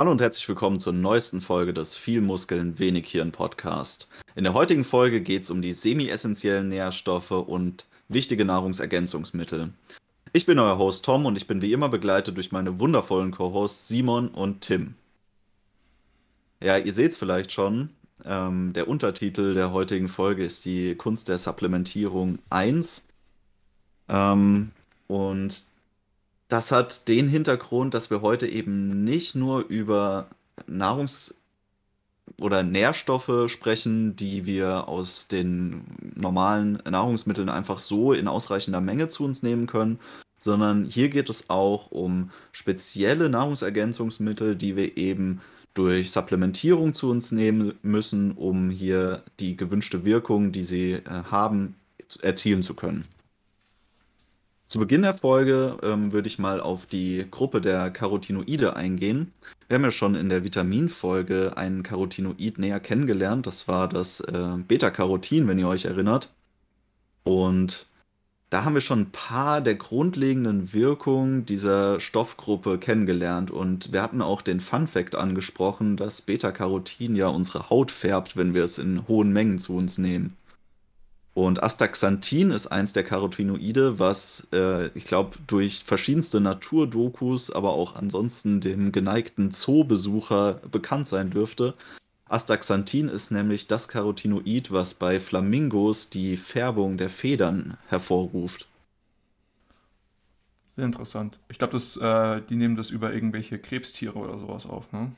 Hallo und herzlich willkommen zur neuesten Folge des Viel Muskeln, wenig Hirn Podcast. In der heutigen Folge geht es um die semi-essentiellen Nährstoffe und wichtige Nahrungsergänzungsmittel. Ich bin euer Host Tom und ich bin wie immer begleitet durch meine wundervollen Co-Hosts Simon und Tim. Ja, ihr seht es vielleicht schon. Ähm, der Untertitel der heutigen Folge ist die Kunst der Supplementierung 1. Ähm, und das hat den Hintergrund, dass wir heute eben nicht nur über Nahrungs- oder Nährstoffe sprechen, die wir aus den normalen Nahrungsmitteln einfach so in ausreichender Menge zu uns nehmen können, sondern hier geht es auch um spezielle Nahrungsergänzungsmittel, die wir eben durch Supplementierung zu uns nehmen müssen, um hier die gewünschte Wirkung, die sie äh, haben, erzielen zu können. Zu Beginn der Folge ähm, würde ich mal auf die Gruppe der Carotinoide eingehen. Wir haben ja schon in der Vitaminfolge ein Carotinoid näher kennengelernt. Das war das äh, Beta-Carotin, wenn ihr euch erinnert. Und da haben wir schon ein paar der grundlegenden Wirkungen dieser Stoffgruppe kennengelernt. Und wir hatten auch den Fun-Fact angesprochen, dass Beta-Carotin ja unsere Haut färbt, wenn wir es in hohen Mengen zu uns nehmen. Und Astaxanthin ist eins der Carotinoide, was äh, ich glaube durch verschiedenste Naturdokus, aber auch ansonsten dem geneigten Zoobesucher bekannt sein dürfte. Astaxanthin ist nämlich das Carotinoid, was bei Flamingos die Färbung der Federn hervorruft. Sehr interessant. Ich glaube, äh, die nehmen das über irgendwelche Krebstiere oder sowas auf, ne?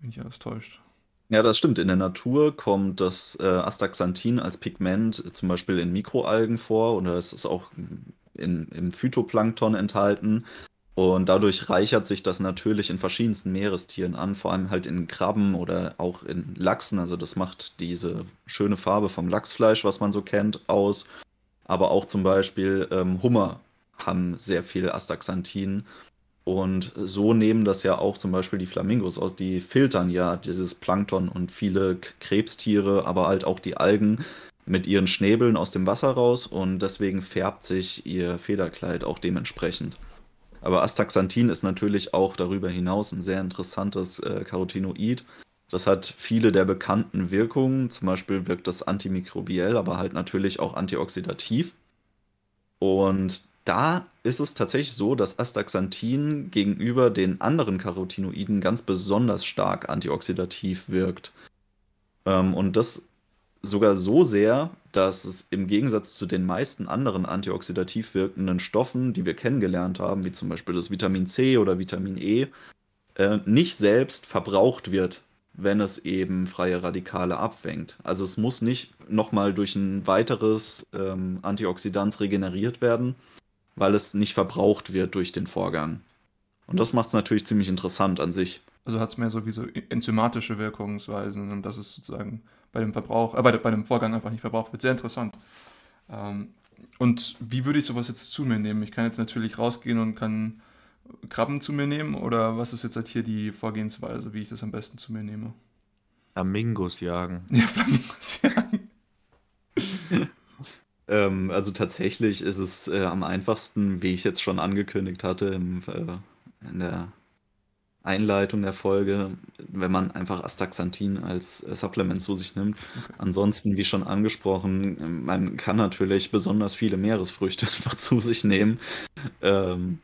Wenn ich alles täuscht. Ja, das stimmt. In der Natur kommt das äh, Astaxanthin als Pigment zum Beispiel in Mikroalgen vor oder es ist auch in, im Phytoplankton enthalten. Und dadurch reichert sich das natürlich in verschiedensten Meerestieren an, vor allem halt in Krabben oder auch in Lachsen. Also das macht diese schöne Farbe vom Lachsfleisch, was man so kennt, aus. Aber auch zum Beispiel ähm, Hummer haben sehr viel Astaxanthin. Und so nehmen das ja auch zum Beispiel die Flamingos aus. Die filtern ja dieses Plankton und viele Krebstiere, aber halt auch die Algen mit ihren Schnäbeln aus dem Wasser raus und deswegen färbt sich ihr Federkleid auch dementsprechend. Aber Astaxanthin ist natürlich auch darüber hinaus ein sehr interessantes äh, Carotinoid. Das hat viele der bekannten Wirkungen. Zum Beispiel wirkt das antimikrobiell, aber halt natürlich auch antioxidativ. Und da ist es tatsächlich so, dass Astaxanthin gegenüber den anderen Carotinoiden ganz besonders stark antioxidativ wirkt. Ähm, und das sogar so sehr, dass es im Gegensatz zu den meisten anderen antioxidativ wirkenden Stoffen, die wir kennengelernt haben, wie zum Beispiel das Vitamin C oder Vitamin E, äh, nicht selbst verbraucht wird, wenn es eben freie Radikale abfängt. Also es muss nicht nochmal durch ein weiteres ähm, Antioxidans regeneriert werden, weil es nicht verbraucht wird durch den Vorgang. Und das macht es natürlich ziemlich interessant an sich. Also hat es mehr so wie so enzymatische Wirkungsweisen und das ist sozusagen bei dem Verbrauch, äh, bei, bei dem Vorgang einfach nicht verbraucht wird. Sehr interessant. Ähm, und wie würde ich sowas jetzt zu mir nehmen? Ich kann jetzt natürlich rausgehen und kann Krabben zu mir nehmen oder was ist jetzt halt hier die Vorgehensweise, wie ich das am besten zu mir nehme? Flamingos jagen. Ja, Flamingos jagen. Ähm, also tatsächlich ist es äh, am einfachsten, wie ich jetzt schon angekündigt hatte im, äh, in der Einleitung der Folge, wenn man einfach Astaxanthin als äh, Supplement zu sich nimmt. Okay. Ansonsten, wie schon angesprochen, man kann natürlich besonders viele Meeresfrüchte einfach zu sich nehmen. Ähm,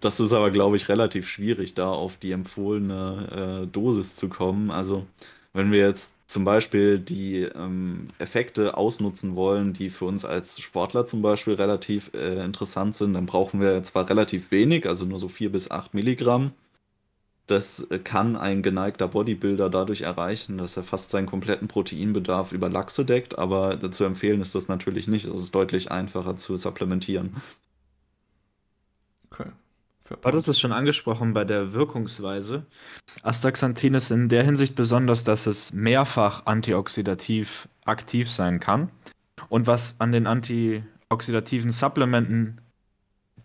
das ist aber, glaube ich, relativ schwierig, da auf die empfohlene äh, Dosis zu kommen. Also wenn wir jetzt zum Beispiel die ähm, Effekte ausnutzen wollen, die für uns als Sportler zum Beispiel relativ äh, interessant sind, dann brauchen wir zwar relativ wenig, also nur so 4 bis 8 Milligramm. Das äh, kann ein geneigter Bodybuilder dadurch erreichen, dass er fast seinen kompletten Proteinbedarf über Lachse deckt, aber zu empfehlen ist das natürlich nicht. Es ist deutlich einfacher zu supplementieren. Aber das ist schon angesprochen bei der Wirkungsweise. Astaxanthin ist in der Hinsicht besonders, dass es mehrfach antioxidativ aktiv sein kann. Und was an den antioxidativen Supplementen,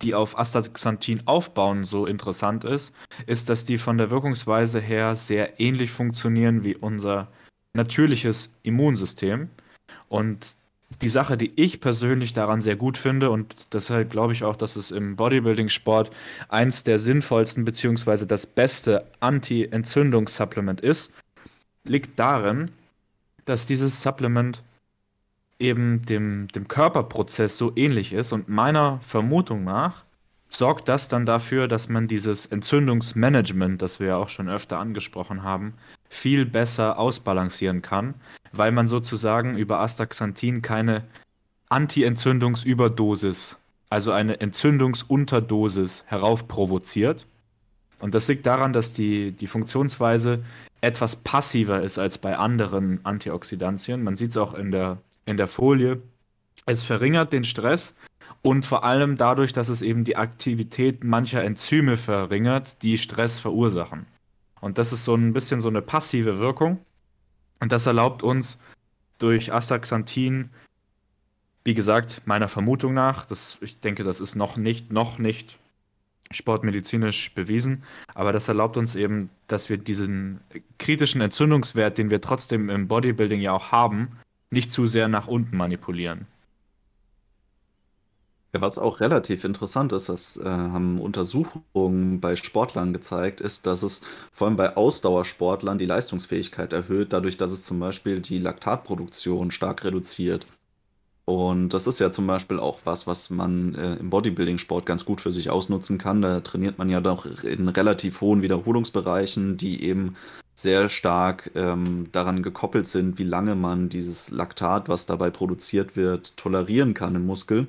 die auf Astaxanthin aufbauen, so interessant ist, ist, dass die von der Wirkungsweise her sehr ähnlich funktionieren wie unser natürliches Immunsystem. Und die Sache, die ich persönlich daran sehr gut finde, und deshalb glaube ich auch, dass es im Bodybuilding-Sport eins der sinnvollsten bzw. das beste Anti-Entzündungssupplement ist, liegt darin, dass dieses Supplement eben dem, dem Körperprozess so ähnlich ist. Und meiner Vermutung nach sorgt das dann dafür, dass man dieses Entzündungsmanagement, das wir ja auch schon öfter angesprochen haben, viel besser ausbalancieren kann, weil man sozusagen über Astaxanthin keine Anti-Entzündungsüberdosis, also eine Entzündungsunterdosis heraufprovoziert. Und das liegt daran, dass die, die Funktionsweise etwas passiver ist als bei anderen Antioxidantien. Man sieht es auch in der, in der Folie. Es verringert den Stress und vor allem dadurch, dass es eben die Aktivität mancher Enzyme verringert, die Stress verursachen. Und das ist so ein bisschen so eine passive Wirkung. Und das erlaubt uns durch Astaxanthin, wie gesagt, meiner Vermutung nach, das, ich denke, das ist noch nicht, noch nicht sportmedizinisch bewiesen, aber das erlaubt uns eben, dass wir diesen kritischen Entzündungswert, den wir trotzdem im Bodybuilding ja auch haben, nicht zu sehr nach unten manipulieren. Ja, was auch relativ interessant ist, das äh, haben Untersuchungen bei Sportlern gezeigt, ist, dass es vor allem bei Ausdauersportlern die Leistungsfähigkeit erhöht, dadurch, dass es zum Beispiel die Laktatproduktion stark reduziert. Und das ist ja zum Beispiel auch was, was man äh, im Bodybuilding-Sport ganz gut für sich ausnutzen kann. Da trainiert man ja doch in relativ hohen Wiederholungsbereichen, die eben sehr stark ähm, daran gekoppelt sind, wie lange man dieses Laktat, was dabei produziert wird, tolerieren kann im Muskel.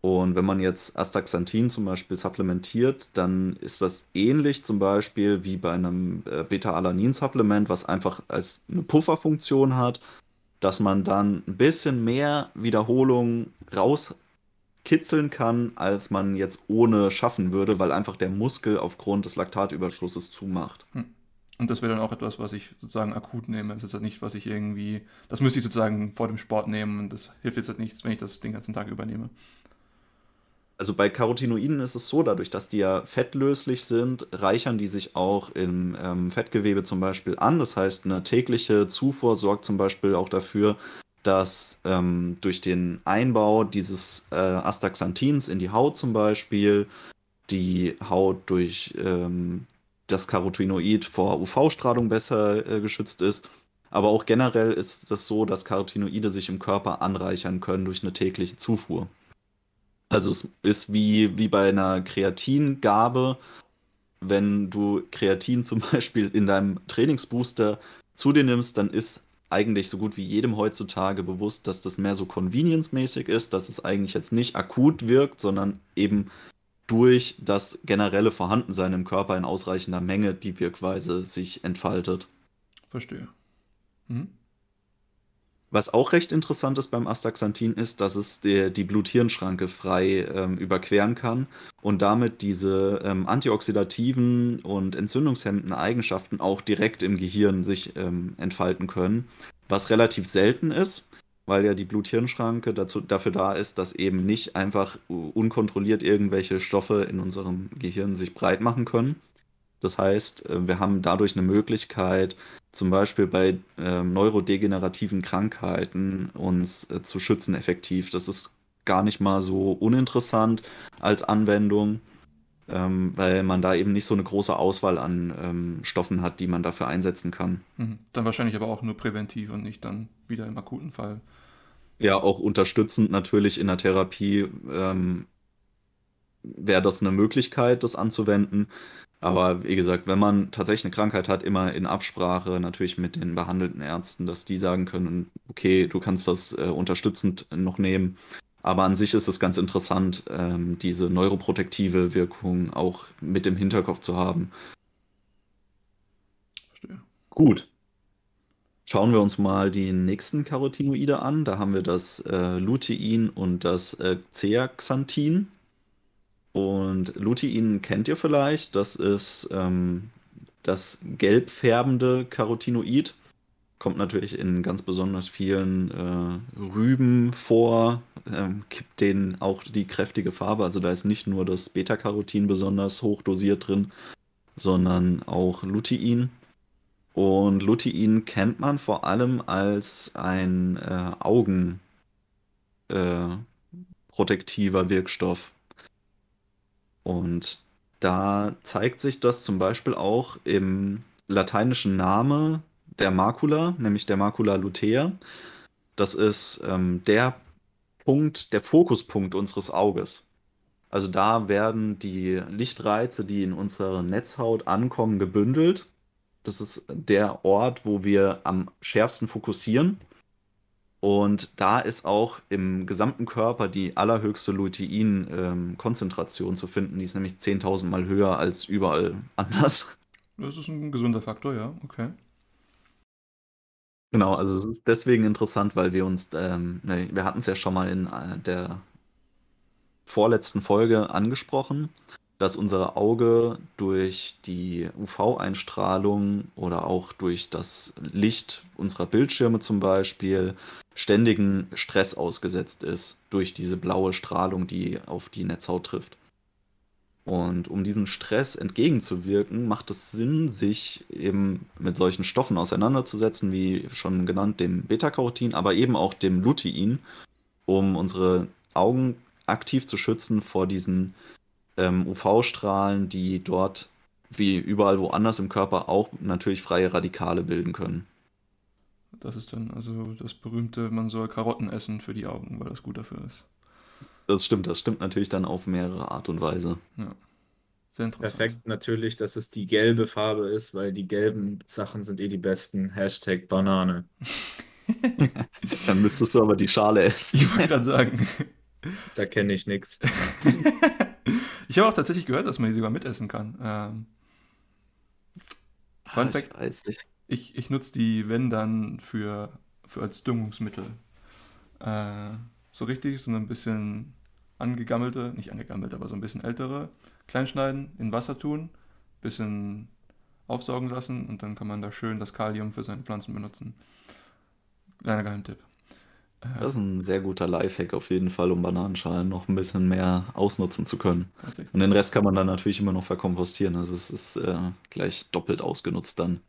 Und wenn man jetzt Astaxanthin zum Beispiel supplementiert, dann ist das ähnlich zum Beispiel wie bei einem äh, Beta-Alanin-Supplement, was einfach als eine Pufferfunktion hat, dass man dann ein bisschen mehr Wiederholung rauskitzeln kann, als man jetzt ohne schaffen würde, weil einfach der Muskel aufgrund des Laktatüberschusses zumacht. Hm. Und das wäre dann auch etwas, was ich sozusagen akut nehme. Das ist halt nicht, was ich irgendwie, das müsste ich sozusagen vor dem Sport nehmen das hilft jetzt halt nichts, wenn ich das den ganzen Tag übernehme. Also bei Carotinoiden ist es so, dadurch, dass die ja fettlöslich sind, reichern die sich auch im ähm, Fettgewebe zum Beispiel an. Das heißt, eine tägliche Zufuhr sorgt zum Beispiel auch dafür, dass ähm, durch den Einbau dieses äh, Astaxanthins in die Haut zum Beispiel die Haut durch ähm, das Carotinoid vor UV-Strahlung besser äh, geschützt ist. Aber auch generell ist es das so, dass Carotinoide sich im Körper anreichern können durch eine tägliche Zufuhr. Also es ist wie, wie bei einer Kreatingabe, wenn du Kreatin zum Beispiel in deinem Trainingsbooster zu dir nimmst, dann ist eigentlich so gut wie jedem heutzutage bewusst, dass das mehr so convenience-mäßig ist, dass es eigentlich jetzt nicht akut wirkt, sondern eben durch das generelle Vorhandensein im Körper in ausreichender Menge die Wirkweise sich entfaltet. Verstehe. Mhm. Was auch recht interessant ist beim Astaxanthin ist, dass es der, die Blut-Hirn-Schranke frei ähm, überqueren kann und damit diese ähm, antioxidativen und entzündungshemmenden Eigenschaften auch direkt im Gehirn sich ähm, entfalten können, was relativ selten ist, weil ja die Blut-Hirn-Schranke dafür da ist, dass eben nicht einfach unkontrolliert irgendwelche Stoffe in unserem Gehirn sich breit machen können. Das heißt, äh, wir haben dadurch eine Möglichkeit, zum Beispiel bei äh, neurodegenerativen Krankheiten uns äh, zu schützen effektiv. Das ist gar nicht mal so uninteressant als Anwendung, ähm, weil man da eben nicht so eine große Auswahl an ähm, Stoffen hat, die man dafür einsetzen kann. Mhm. Dann wahrscheinlich aber auch nur präventiv und nicht dann wieder im akuten Fall. Ja, auch unterstützend natürlich in der Therapie ähm, wäre das eine Möglichkeit, das anzuwenden. Aber wie gesagt, wenn man tatsächlich eine Krankheit hat, immer in Absprache natürlich mit den behandelten Ärzten, dass die sagen können, okay, du kannst das äh, unterstützend noch nehmen. Aber an sich ist es ganz interessant, ähm, diese neuroprotektive Wirkung auch mit im Hinterkopf zu haben. Verstehe. Gut. Schauen wir uns mal die nächsten Carotinoide an. Da haben wir das äh, Lutein und das äh, Zeaxanthin. Und Lutein kennt ihr vielleicht. Das ist ähm, das gelb färbende Carotinoid. Kommt natürlich in ganz besonders vielen äh, Rüben vor, ähm, gibt denen auch die kräftige Farbe. Also da ist nicht nur das Beta-Carotin besonders hoch dosiert drin, sondern auch Lutein. Und Lutein kennt man vor allem als ein äh, Augen, äh, Wirkstoff. Und da zeigt sich das zum Beispiel auch im lateinischen Name der Makula, nämlich der Macula lutea. Das ist ähm, der Punkt, der Fokuspunkt unseres Auges. Also da werden die Lichtreize, die in unserer Netzhaut ankommen, gebündelt. Das ist der Ort, wo wir am schärfsten fokussieren. Und da ist auch im gesamten Körper die allerhöchste Lutein-Konzentration ähm, zu finden. Die ist nämlich 10.000 Mal höher als überall anders. Das ist ein gesunder Faktor, ja, okay. Genau, also es ist deswegen interessant, weil wir uns, ähm, ne, wir hatten es ja schon mal in äh, der vorletzten Folge angesprochen, dass unser Auge durch die UV-Einstrahlung oder auch durch das Licht unserer Bildschirme zum Beispiel ständigen Stress ausgesetzt ist durch diese blaue Strahlung, die auf die Netzhaut trifft. Und um diesen Stress entgegenzuwirken, macht es Sinn, sich eben mit solchen Stoffen auseinanderzusetzen, wie schon genannt, dem Beta-Carotin, aber eben auch dem Lutein, um unsere Augen aktiv zu schützen vor diesen ähm, UV-Strahlen, die dort wie überall woanders im Körper auch natürlich freie Radikale bilden können. Das ist dann also das berühmte, man soll Karotten essen für die Augen, weil das gut dafür ist. Das stimmt, das stimmt natürlich dann auf mehrere Art und Weise. Ja. Sehr interessant. Perfekt natürlich, dass es die gelbe Farbe ist, weil die gelben Sachen sind eh die besten. Hashtag Banane. dann müsstest du aber die Schale essen. Ich wollte gerade sagen. Da kenne ich nichts. Ich habe auch tatsächlich gehört, dass man die sogar mitessen kann. Ähm, Fun ah, Fact: Ich, ich, ich nutze die, wenn dann, für, für als Düngungsmittel. Äh, so richtig, so ein bisschen angegammelte, nicht angegammelte, aber so ein bisschen ältere, kleinschneiden, in Wasser tun, bisschen aufsaugen lassen und dann kann man da schön das Kalium für seine Pflanzen benutzen. Kleiner Geheimtipp. Das ist ein sehr guter Lifehack auf jeden Fall, um Bananenschalen noch ein bisschen mehr ausnutzen zu können. Und den Rest kann man dann natürlich immer noch verkompostieren. Also es ist äh, gleich doppelt ausgenutzt dann.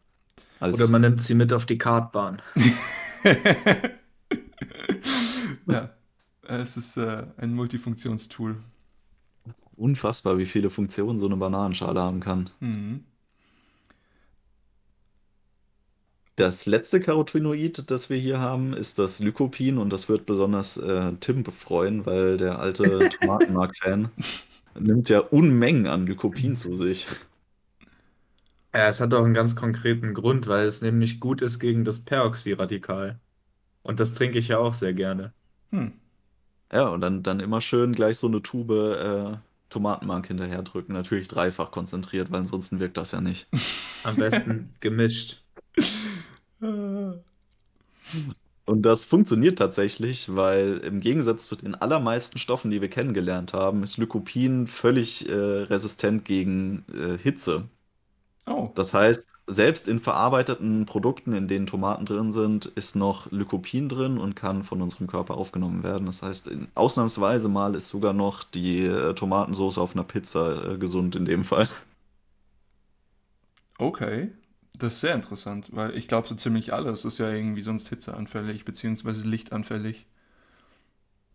Oder man nimmt sie mit auf die Kartbahn. ja, es ist äh, ein Multifunktionstool. Unfassbar, wie viele Funktionen so eine Bananenschale haben kann. Mhm. Das letzte Carotinoid, das wir hier haben, ist das Lycopin und das wird besonders äh, Tim befreuen, weil der alte Tomatenmark-Fan nimmt ja Unmengen an Lycopin zu sich. Ja, es hat auch einen ganz konkreten Grund, weil es nämlich gut ist gegen das Peroxyradikal. Und das trinke ich ja auch sehr gerne. Hm. Ja, und dann, dann immer schön gleich so eine Tube äh, Tomatenmark hinterher drücken. Natürlich dreifach konzentriert, weil ansonsten wirkt das ja nicht. Am besten gemischt. Und das funktioniert tatsächlich, weil im Gegensatz zu den allermeisten Stoffen, die wir kennengelernt haben, ist Lycopin völlig äh, resistent gegen äh, Hitze. Oh. Das heißt, selbst in verarbeiteten Produkten, in denen Tomaten drin sind, ist noch Lycopin drin und kann von unserem Körper aufgenommen werden. Das heißt, in, ausnahmsweise mal ist sogar noch die äh, Tomatensauce auf einer Pizza äh, gesund in dem Fall. Okay. Das ist sehr interessant, weil ich glaube, so ziemlich alles ist ja irgendwie sonst hitzeanfällig, beziehungsweise lichtanfällig.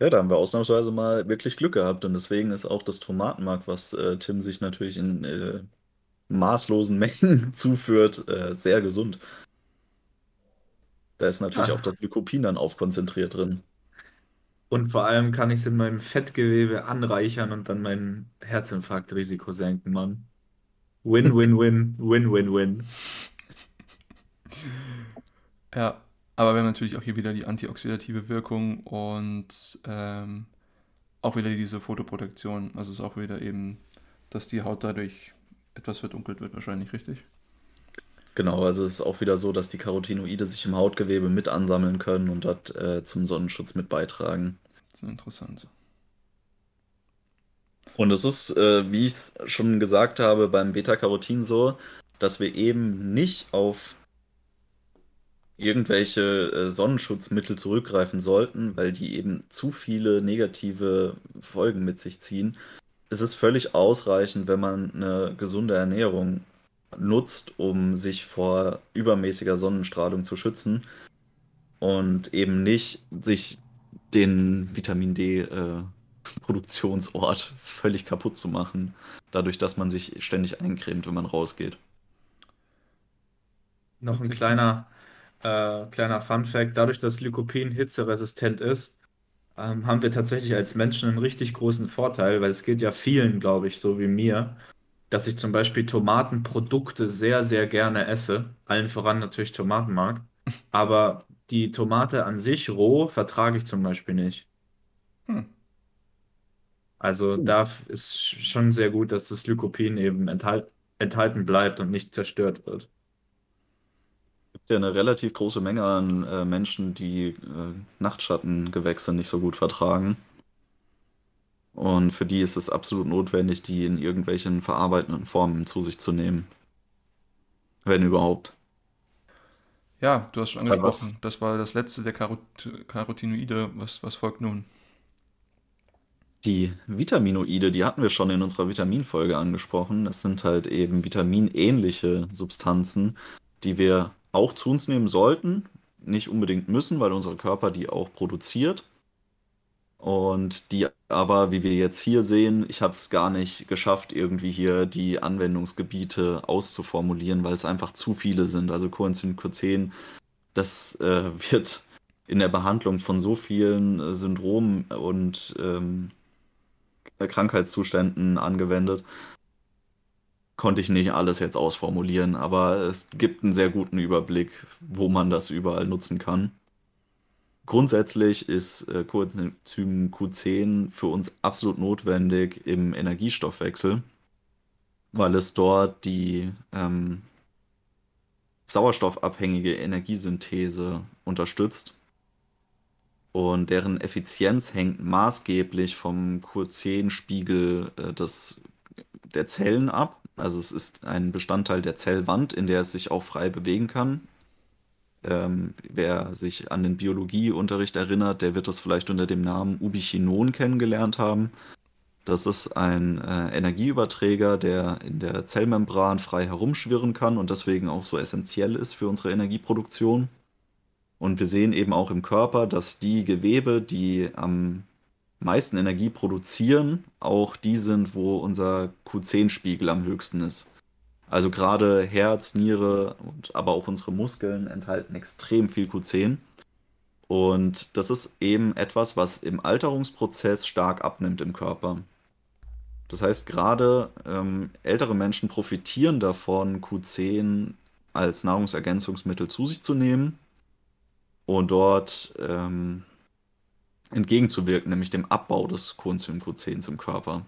Ja, da haben wir ausnahmsweise mal wirklich Glück gehabt und deswegen ist auch das Tomatenmark, was äh, Tim sich natürlich in äh, maßlosen Mengen zuführt, äh, sehr gesund. Da ist natürlich ah. auch das Lycopin dann aufkonzentriert drin. Und vor allem kann ich es in meinem Fettgewebe anreichern und dann mein Herzinfarktrisiko senken, Mann. Win, win, win, win, win, win. Ja, aber wir haben natürlich auch hier wieder die antioxidative Wirkung und ähm, auch wieder diese Fotoprotektion. Also es ist auch wieder eben, dass die Haut dadurch etwas verdunkelt wird, wahrscheinlich, richtig? Genau, also es ist auch wieder so, dass die Carotinoide sich im Hautgewebe mit ansammeln können und dort äh, zum Sonnenschutz mit beitragen. Das ist interessant. Und es ist, äh, wie ich es schon gesagt habe, beim Beta-Carotin so, dass wir eben nicht auf irgendwelche äh, Sonnenschutzmittel zurückgreifen sollten, weil die eben zu viele negative Folgen mit sich ziehen. Es ist völlig ausreichend, wenn man eine gesunde Ernährung nutzt, um sich vor übermäßiger Sonnenstrahlung zu schützen und eben nicht sich den Vitamin D-Produktionsort äh, völlig kaputt zu machen, dadurch, dass man sich ständig eincremt, wenn man rausgeht. Noch ein kleiner, äh, kleiner Fun-Fact: Dadurch, dass Lycopin hitzeresistent ist, ähm, haben wir tatsächlich als Menschen einen richtig großen Vorteil, weil es geht ja vielen, glaube ich, so wie mir, dass ich zum Beispiel Tomatenprodukte sehr, sehr gerne esse. Allen voran natürlich Tomatenmark. Aber die Tomate an sich roh vertrage ich zum Beispiel nicht. Hm. Also da ist schon sehr gut, dass das Lycopin eben enthalt, enthalten bleibt und nicht zerstört wird. Es gibt ja eine relativ große Menge an äh, Menschen, die äh, Nachtschattengewächse nicht so gut vertragen. Und für die ist es absolut notwendig, die in irgendwelchen verarbeitenden Formen zu sich zu nehmen. Wenn überhaupt. Ja, du hast schon angesprochen, das war das letzte der Karot Carotinoide. Was, was folgt nun? Die Vitaminoide, die hatten wir schon in unserer Vitaminfolge angesprochen. Das sind halt eben vitaminähnliche Substanzen, die wir auch zu uns nehmen sollten. Nicht unbedingt müssen, weil unser Körper die auch produziert. Und die aber, wie wir jetzt hier sehen, ich habe es gar nicht geschafft, irgendwie hier die Anwendungsgebiete auszuformulieren, weil es einfach zu viele sind. Also Coenzym Q10, das äh, wird in der Behandlung von so vielen äh, Syndromen und ähm, Krankheitszuständen angewendet. Konnte ich nicht alles jetzt ausformulieren, aber es gibt einen sehr guten Überblick, wo man das überall nutzen kann. Grundsätzlich ist äh, Coenzym Q10 für uns absolut notwendig im Energiestoffwechsel, weil es dort die ähm, sauerstoffabhängige Energiesynthese unterstützt. Und deren Effizienz hängt maßgeblich vom Q10-Spiegel äh, der Zellen ab. Also es ist ein Bestandteil der Zellwand, in der es sich auch frei bewegen kann. Ähm, wer sich an den Biologieunterricht erinnert, der wird das vielleicht unter dem Namen Ubichinon kennengelernt haben. Das ist ein äh, Energieüberträger, der in der Zellmembran frei herumschwirren kann und deswegen auch so essentiell ist für unsere Energieproduktion. Und wir sehen eben auch im Körper, dass die Gewebe, die am meisten Energie produzieren, auch die sind, wo unser Q10-Spiegel am höchsten ist. Also gerade Herz, Niere und aber auch unsere Muskeln enthalten extrem viel Q10. Und das ist eben etwas, was im Alterungsprozess stark abnimmt im Körper. Das heißt, gerade ähm, ältere Menschen profitieren davon, Q10 als Nahrungsergänzungsmittel zu sich zu nehmen und dort ähm, entgegenzuwirken, nämlich dem Abbau des Coenzym Q10 im Körper.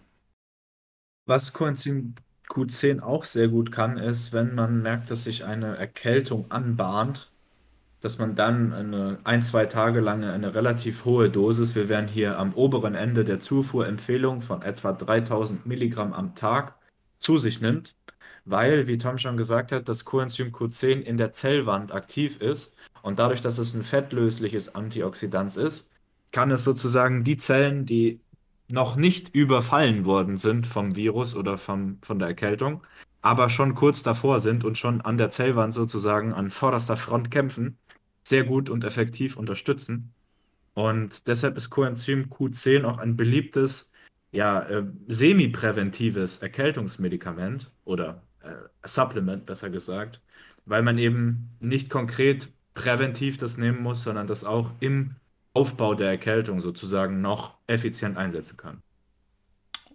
Was Coenzym Q10 auch sehr gut kann, ist, wenn man merkt, dass sich eine Erkältung anbahnt, dass man dann eine ein, zwei Tage lang eine relativ hohe Dosis, wir wären hier am oberen Ende der Zufuhrempfehlung von etwa 3000 Milligramm am Tag, zu sich nimmt, weil, wie Tom schon gesagt hat, das Coenzym Q10 in der Zellwand aktiv ist und dadurch, dass es ein fettlösliches Antioxidant ist, kann es sozusagen die Zellen, die noch nicht überfallen worden sind vom Virus oder vom, von der Erkältung, aber schon kurz davor sind und schon an der Zellwand sozusagen an vorderster Front kämpfen, sehr gut und effektiv unterstützen. Und deshalb ist Coenzym Q10 auch ein beliebtes, ja, äh, semi-präventives Erkältungsmedikament oder äh, Supplement, besser gesagt, weil man eben nicht konkret präventiv das nehmen muss, sondern das auch im Aufbau der Erkältung sozusagen noch effizient einsetzen kann.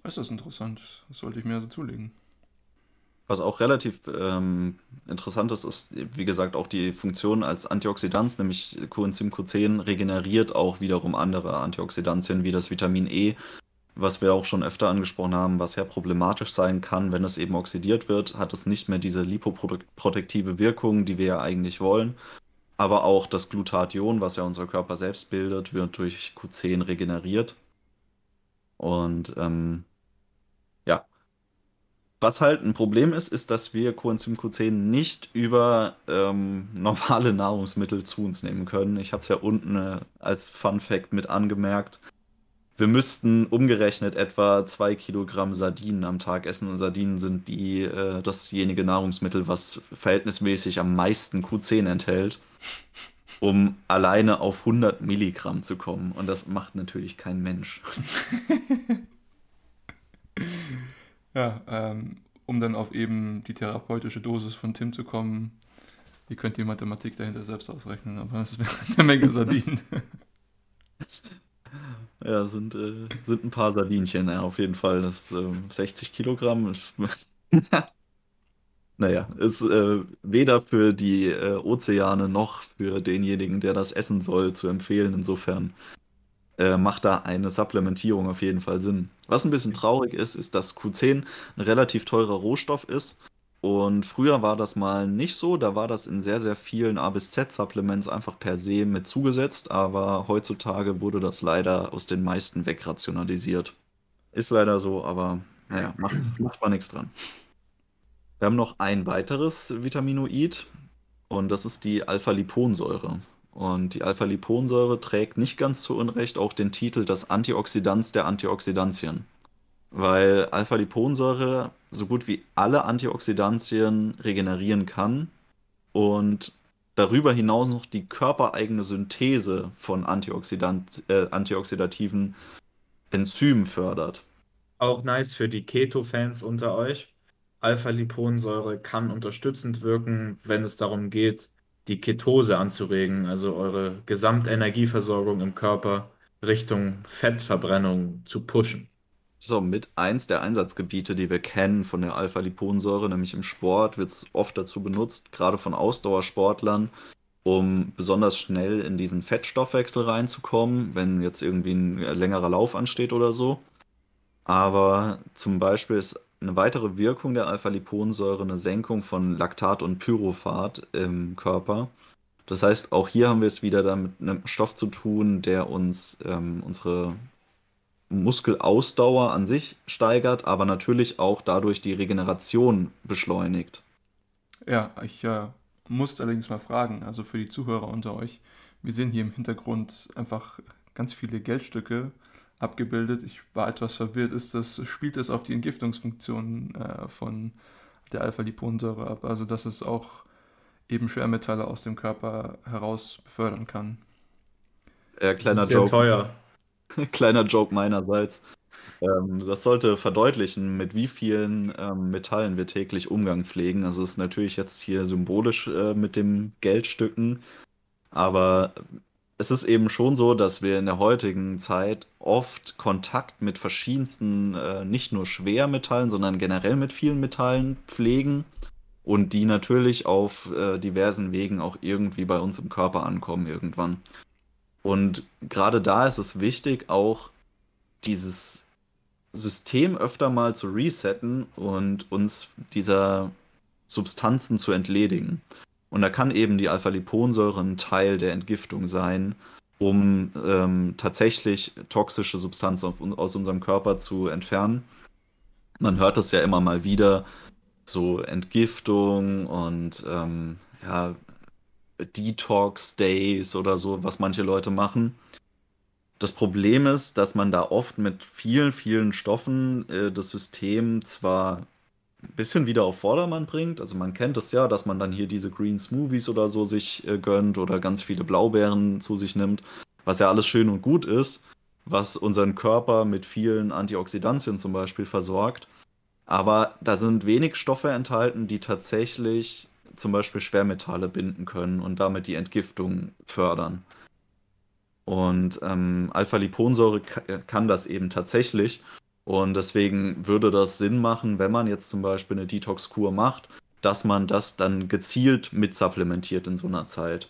Das ist interessant. Das sollte ich mir also zulegen. Was auch relativ ähm, interessant ist, ist, wie gesagt, auch die Funktion als Antioxidant, nämlich Coenzym Q10 regeneriert auch wiederum andere Antioxidantien wie das Vitamin E, was wir auch schon öfter angesprochen haben, was ja problematisch sein kann, wenn es eben oxidiert wird, hat es nicht mehr diese lipoprotektive Wirkung, die wir ja eigentlich wollen aber auch das Glutathion, was ja unser Körper selbst bildet, wird durch Q10 regeneriert. Und ähm, ja. Was halt ein Problem ist, ist, dass wir Coenzym Q10 nicht über ähm, normale Nahrungsmittel zu uns nehmen können. Ich habe es ja unten äh, als Fun Fact mit angemerkt. Wir müssten umgerechnet etwa zwei Kilogramm Sardinen am Tag essen und Sardinen sind die, äh, dasjenige Nahrungsmittel, was verhältnismäßig am meisten Q10 enthält. um alleine auf 100 Milligramm zu kommen. Und das macht natürlich kein Mensch. ja, ähm, um dann auf eben die therapeutische Dosis von Tim zu kommen, ihr könnt die Mathematik dahinter selbst ausrechnen, aber das wäre eine Menge Sardinen. Ja, sind, äh, sind ein paar Sardinchen, ja, auf jeden Fall. Das äh, 60 Kilogramm. naja, ist äh, weder für die äh, Ozeane noch für denjenigen, der das essen soll, zu empfehlen. Insofern äh, macht da eine Supplementierung auf jeden Fall Sinn. Was ein bisschen traurig ist, ist, dass Q10 ein relativ teurer Rohstoff ist und früher war das mal nicht so, da war das in sehr, sehr vielen A bis Z-Supplements einfach per se mit zugesetzt, aber heutzutage wurde das leider aus den meisten wegrationalisiert. Ist leider so, aber naja, macht, macht man nichts dran. Wir haben noch ein weiteres Vitaminoid und das ist die Alpha-Liponsäure. Und die Alpha-Liponsäure trägt nicht ganz zu Unrecht auch den Titel das Antioxidans der Antioxidantien weil Alpha-Liponsäure so gut wie alle Antioxidantien regenerieren kann und darüber hinaus noch die körpereigene Synthese von Antioxidant, äh, antioxidativen Enzymen fördert. Auch nice für die Keto-Fans unter euch. Alpha-Liponsäure kann unterstützend wirken, wenn es darum geht, die Ketose anzuregen, also eure Gesamtenergieversorgung im Körper Richtung Fettverbrennung zu pushen. Das ist auch mit eins der Einsatzgebiete, die wir kennen von der Alpha-Liponsäure, nämlich im Sport wird es oft dazu benutzt, gerade von Ausdauersportlern, um besonders schnell in diesen Fettstoffwechsel reinzukommen, wenn jetzt irgendwie ein längerer Lauf ansteht oder so. Aber zum Beispiel ist eine weitere Wirkung der Alpha-Liponsäure eine Senkung von Laktat und Pyrophat im Körper. Das heißt, auch hier haben wir es wieder mit einem Stoff zu tun, der uns ähm, unsere Muskelausdauer an sich steigert, aber natürlich auch dadurch die Regeneration beschleunigt. Ja, ich äh, muss allerdings mal fragen, also für die Zuhörer unter euch, wir sehen hier im Hintergrund einfach ganz viele Geldstücke abgebildet. Ich war etwas verwirrt. Ist das, spielt das auf die Entgiftungsfunktion äh, von der Alpha-Liponsäure ab? Also, dass es auch eben Schwermetalle aus dem Körper heraus befördern kann. Ja, kleiner das ist Joke. sehr teuer. Kleiner Joke meinerseits. Ähm, das sollte verdeutlichen, mit wie vielen ähm, Metallen wir täglich Umgang pflegen. Also es ist natürlich jetzt hier symbolisch äh, mit den Geldstücken, aber es ist eben schon so, dass wir in der heutigen Zeit oft Kontakt mit verschiedensten, äh, nicht nur Schwermetallen, sondern generell mit vielen Metallen pflegen und die natürlich auf äh, diversen Wegen auch irgendwie bei uns im Körper ankommen irgendwann. Und gerade da ist es wichtig, auch dieses System öfter mal zu resetten und uns dieser Substanzen zu entledigen. Und da kann eben die Alpha-Liponsäure ein Teil der Entgiftung sein, um ähm, tatsächlich toxische Substanzen aus unserem Körper zu entfernen. Man hört das ja immer mal wieder, so Entgiftung und ähm, ja, Detox Days oder so, was manche Leute machen. Das Problem ist, dass man da oft mit vielen, vielen Stoffen äh, das System zwar ein bisschen wieder auf Vordermann bringt. Also man kennt es ja, dass man dann hier diese Green Smoothies oder so sich äh, gönnt oder ganz viele Blaubeeren zu sich nimmt, was ja alles schön und gut ist, was unseren Körper mit vielen Antioxidantien zum Beispiel versorgt. Aber da sind wenig Stoffe enthalten, die tatsächlich zum Beispiel Schwermetalle binden können und damit die Entgiftung fördern. Und ähm, Alpha-Liponsäure kann das eben tatsächlich. Und deswegen würde das Sinn machen, wenn man jetzt zum Beispiel eine Detox-Kur macht, dass man das dann gezielt mit supplementiert in so einer Zeit.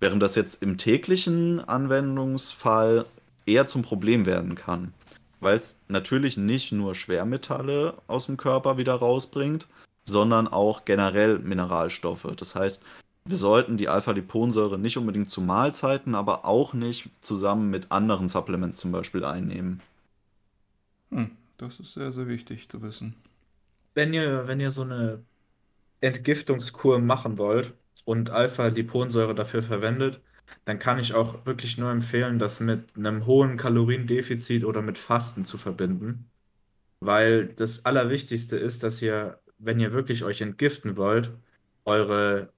Während das jetzt im täglichen Anwendungsfall eher zum Problem werden kann, weil es natürlich nicht nur Schwermetalle aus dem Körper wieder rausbringt, sondern auch generell Mineralstoffe. Das heißt, wir sollten die Alpha-Liponsäure nicht unbedingt zu Mahlzeiten, aber auch nicht zusammen mit anderen Supplements zum Beispiel einnehmen. Hm, das ist sehr, sehr wichtig zu wissen. Wenn ihr, wenn ihr so eine Entgiftungskur machen wollt und Alpha-Liponsäure dafür verwendet, dann kann ich auch wirklich nur empfehlen, das mit einem hohen Kaloriendefizit oder mit Fasten zu verbinden. Weil das Allerwichtigste ist, dass ihr wenn ihr wirklich euch entgiften wollt, eure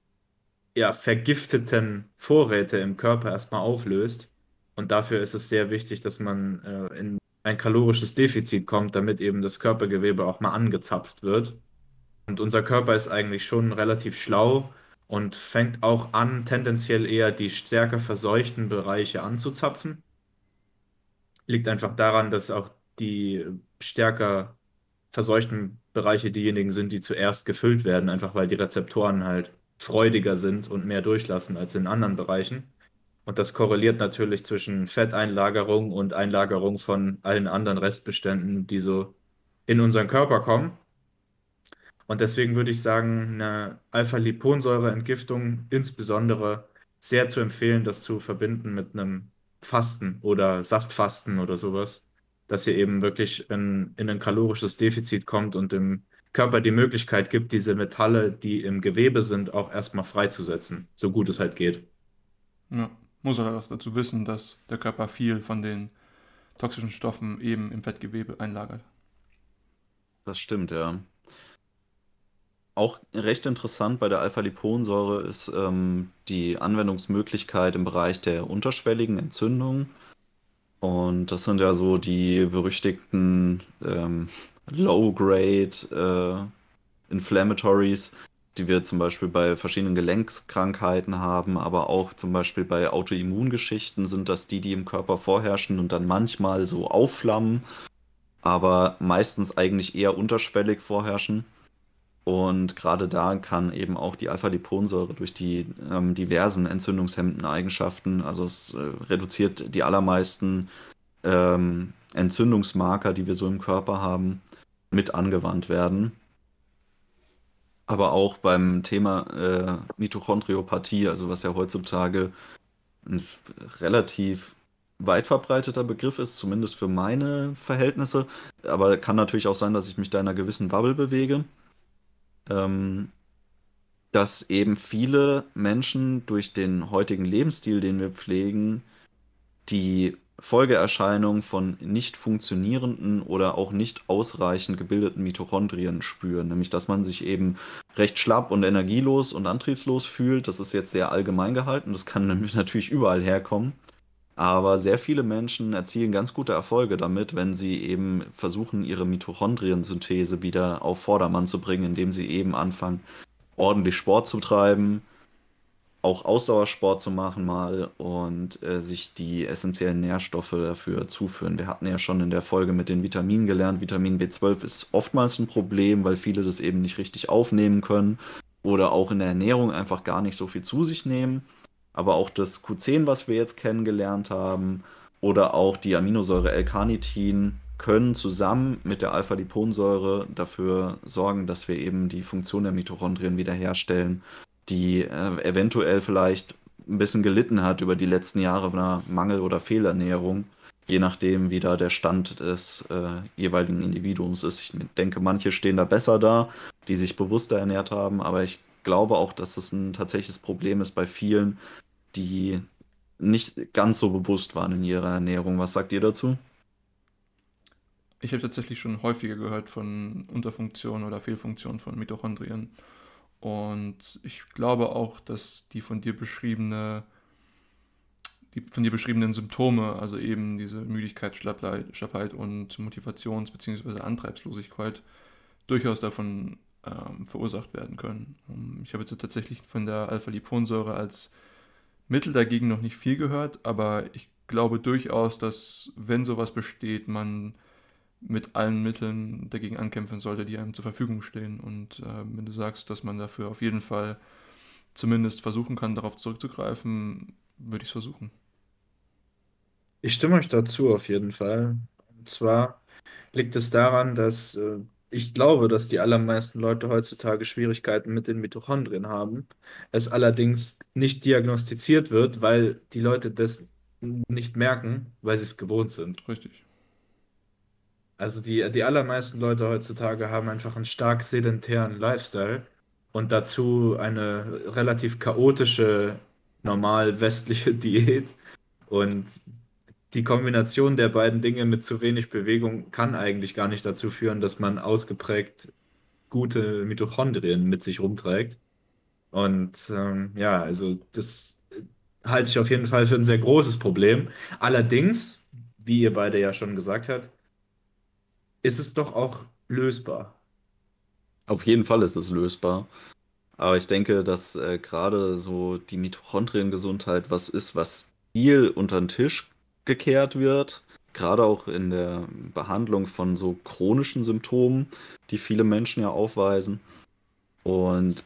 ja, vergifteten Vorräte im Körper erstmal auflöst. Und dafür ist es sehr wichtig, dass man äh, in ein kalorisches Defizit kommt, damit eben das Körpergewebe auch mal angezapft wird. Und unser Körper ist eigentlich schon relativ schlau und fängt auch an, tendenziell eher die stärker verseuchten Bereiche anzuzapfen. Liegt einfach daran, dass auch die stärker verseuchten Bereiche diejenigen sind, die zuerst gefüllt werden, einfach weil die Rezeptoren halt freudiger sind und mehr durchlassen als in anderen Bereichen. Und das korreliert natürlich zwischen Fetteinlagerung und Einlagerung von allen anderen Restbeständen, die so in unseren Körper kommen. Und deswegen würde ich sagen, eine Alpha-Liponsäure-Entgiftung insbesondere sehr zu empfehlen, das zu verbinden mit einem Fasten oder Saftfasten oder sowas, dass ihr eben wirklich in, in ein kalorisches Defizit kommt und dem Körper die Möglichkeit gibt, diese Metalle, die im Gewebe sind, auch erstmal freizusetzen, so gut es halt geht. Ja muss er auch dazu wissen, dass der Körper viel von den toxischen Stoffen eben im Fettgewebe einlagert. Das stimmt, ja. Auch recht interessant bei der Alpha-Liponsäure ist ähm, die Anwendungsmöglichkeit im Bereich der unterschwelligen Entzündung. Und das sind ja so die berüchtigten ähm, Low-Grade äh, Inflammatories, die wir zum Beispiel bei verschiedenen Gelenkskrankheiten haben, aber auch zum Beispiel bei Autoimmungeschichten sind das die, die im Körper vorherrschen und dann manchmal so aufflammen, aber meistens eigentlich eher unterschwellig vorherrschen. Und gerade da kann eben auch die Alpha-Liponsäure durch die ähm, diversen entzündungshemmenden Eigenschaften, also es äh, reduziert die allermeisten ähm, Entzündungsmarker, die wir so im Körper haben, mit angewandt werden. Aber auch beim Thema äh, Mitochondriopathie, also was ja heutzutage ein relativ weit verbreiteter Begriff ist, zumindest für meine Verhältnisse. Aber kann natürlich auch sein, dass ich mich da in einer gewissen Bubble bewege. Ähm, dass eben viele Menschen durch den heutigen Lebensstil, den wir pflegen, die Folgeerscheinungen von nicht funktionierenden oder auch nicht ausreichend gebildeten Mitochondrien spüren, nämlich dass man sich eben recht schlapp und energielos und antriebslos fühlt. Das ist jetzt sehr allgemein gehalten, das kann natürlich überall herkommen. Aber sehr viele Menschen erzielen ganz gute Erfolge damit, wenn sie eben versuchen, ihre Mitochondriensynthese wieder auf Vordermann zu bringen, indem sie eben anfangen, ordentlich Sport zu treiben, auch Ausdauersport zu machen mal und äh, sich die essentiellen Nährstoffe dafür zuführen. Wir hatten ja schon in der Folge mit den Vitaminen gelernt, Vitamin B12 ist oftmals ein Problem, weil viele das eben nicht richtig aufnehmen können oder auch in der Ernährung einfach gar nicht so viel zu sich nehmen. Aber auch das Q10, was wir jetzt kennengelernt haben, oder auch die Aminosäure L-Carnitin können zusammen mit der Alpha-Liponsäure dafür sorgen, dass wir eben die Funktion der Mitochondrien wiederherstellen die äh, eventuell vielleicht ein bisschen gelitten hat über die letzten Jahre einer Mangel- oder Fehlernährung, je nachdem, wie da der Stand des äh, jeweiligen Individuums ist. Ich denke, manche stehen da besser da, die sich bewusster ernährt haben, aber ich glaube auch, dass es ein tatsächliches Problem ist bei vielen, die nicht ganz so bewusst waren in ihrer Ernährung. Was sagt ihr dazu? Ich habe tatsächlich schon häufiger gehört von Unterfunktionen oder Fehlfunktionen von Mitochondrien. Und ich glaube auch, dass die von dir beschriebene, die von dir beschriebenen Symptome, also eben diese Müdigkeit, Schlappheit, und Motivations- bzw. Antreibslosigkeit, durchaus davon ähm, verursacht werden können. Ähm, ich habe jetzt tatsächlich von der Alpha-Liponsäure als Mittel dagegen noch nicht viel gehört, aber ich glaube durchaus, dass wenn sowas besteht, man mit allen Mitteln dagegen ankämpfen sollte, die einem zur Verfügung stehen. Und äh, wenn du sagst, dass man dafür auf jeden Fall zumindest versuchen kann, darauf zurückzugreifen, würde ich es versuchen. Ich stimme euch dazu auf jeden Fall. Und zwar liegt es daran, dass äh, ich glaube, dass die allermeisten Leute heutzutage Schwierigkeiten mit den Mitochondrien haben. Es allerdings nicht diagnostiziert wird, weil die Leute das nicht merken, weil sie es gewohnt sind. Richtig. Also die, die allermeisten Leute heutzutage haben einfach einen stark sedentären Lifestyle und dazu eine relativ chaotische, normal westliche Diät. Und die Kombination der beiden Dinge mit zu wenig Bewegung kann eigentlich gar nicht dazu führen, dass man ausgeprägt gute Mitochondrien mit sich rumträgt. Und ähm, ja, also das halte ich auf jeden Fall für ein sehr großes Problem. Allerdings, wie ihr beide ja schon gesagt habt, ist es doch auch lösbar. Auf jeden Fall ist es lösbar. Aber ich denke, dass äh, gerade so die Mitochondriengesundheit was ist, was viel unter den Tisch gekehrt wird. Gerade auch in der Behandlung von so chronischen Symptomen, die viele Menschen ja aufweisen. Und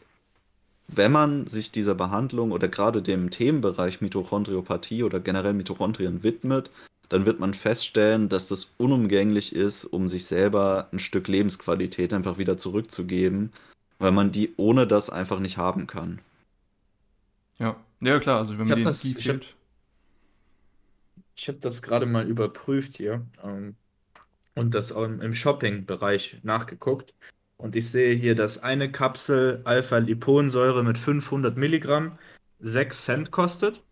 wenn man sich dieser Behandlung oder gerade dem Themenbereich Mitochondriopathie oder generell Mitochondrien widmet, dann wird man feststellen, dass das unumgänglich ist, um sich selber ein Stück Lebensqualität einfach wieder zurückzugeben, weil man die ohne das einfach nicht haben kann. Ja, ja klar, also wenn man die das, Energie ich hab, fehlt. Ich hab das gerade mal überprüft hier ähm, und das auch im, im Shopping-Bereich nachgeguckt. Und ich sehe hier, dass eine Kapsel Alpha-Liponsäure mit 500 Milligramm 6 Cent kostet.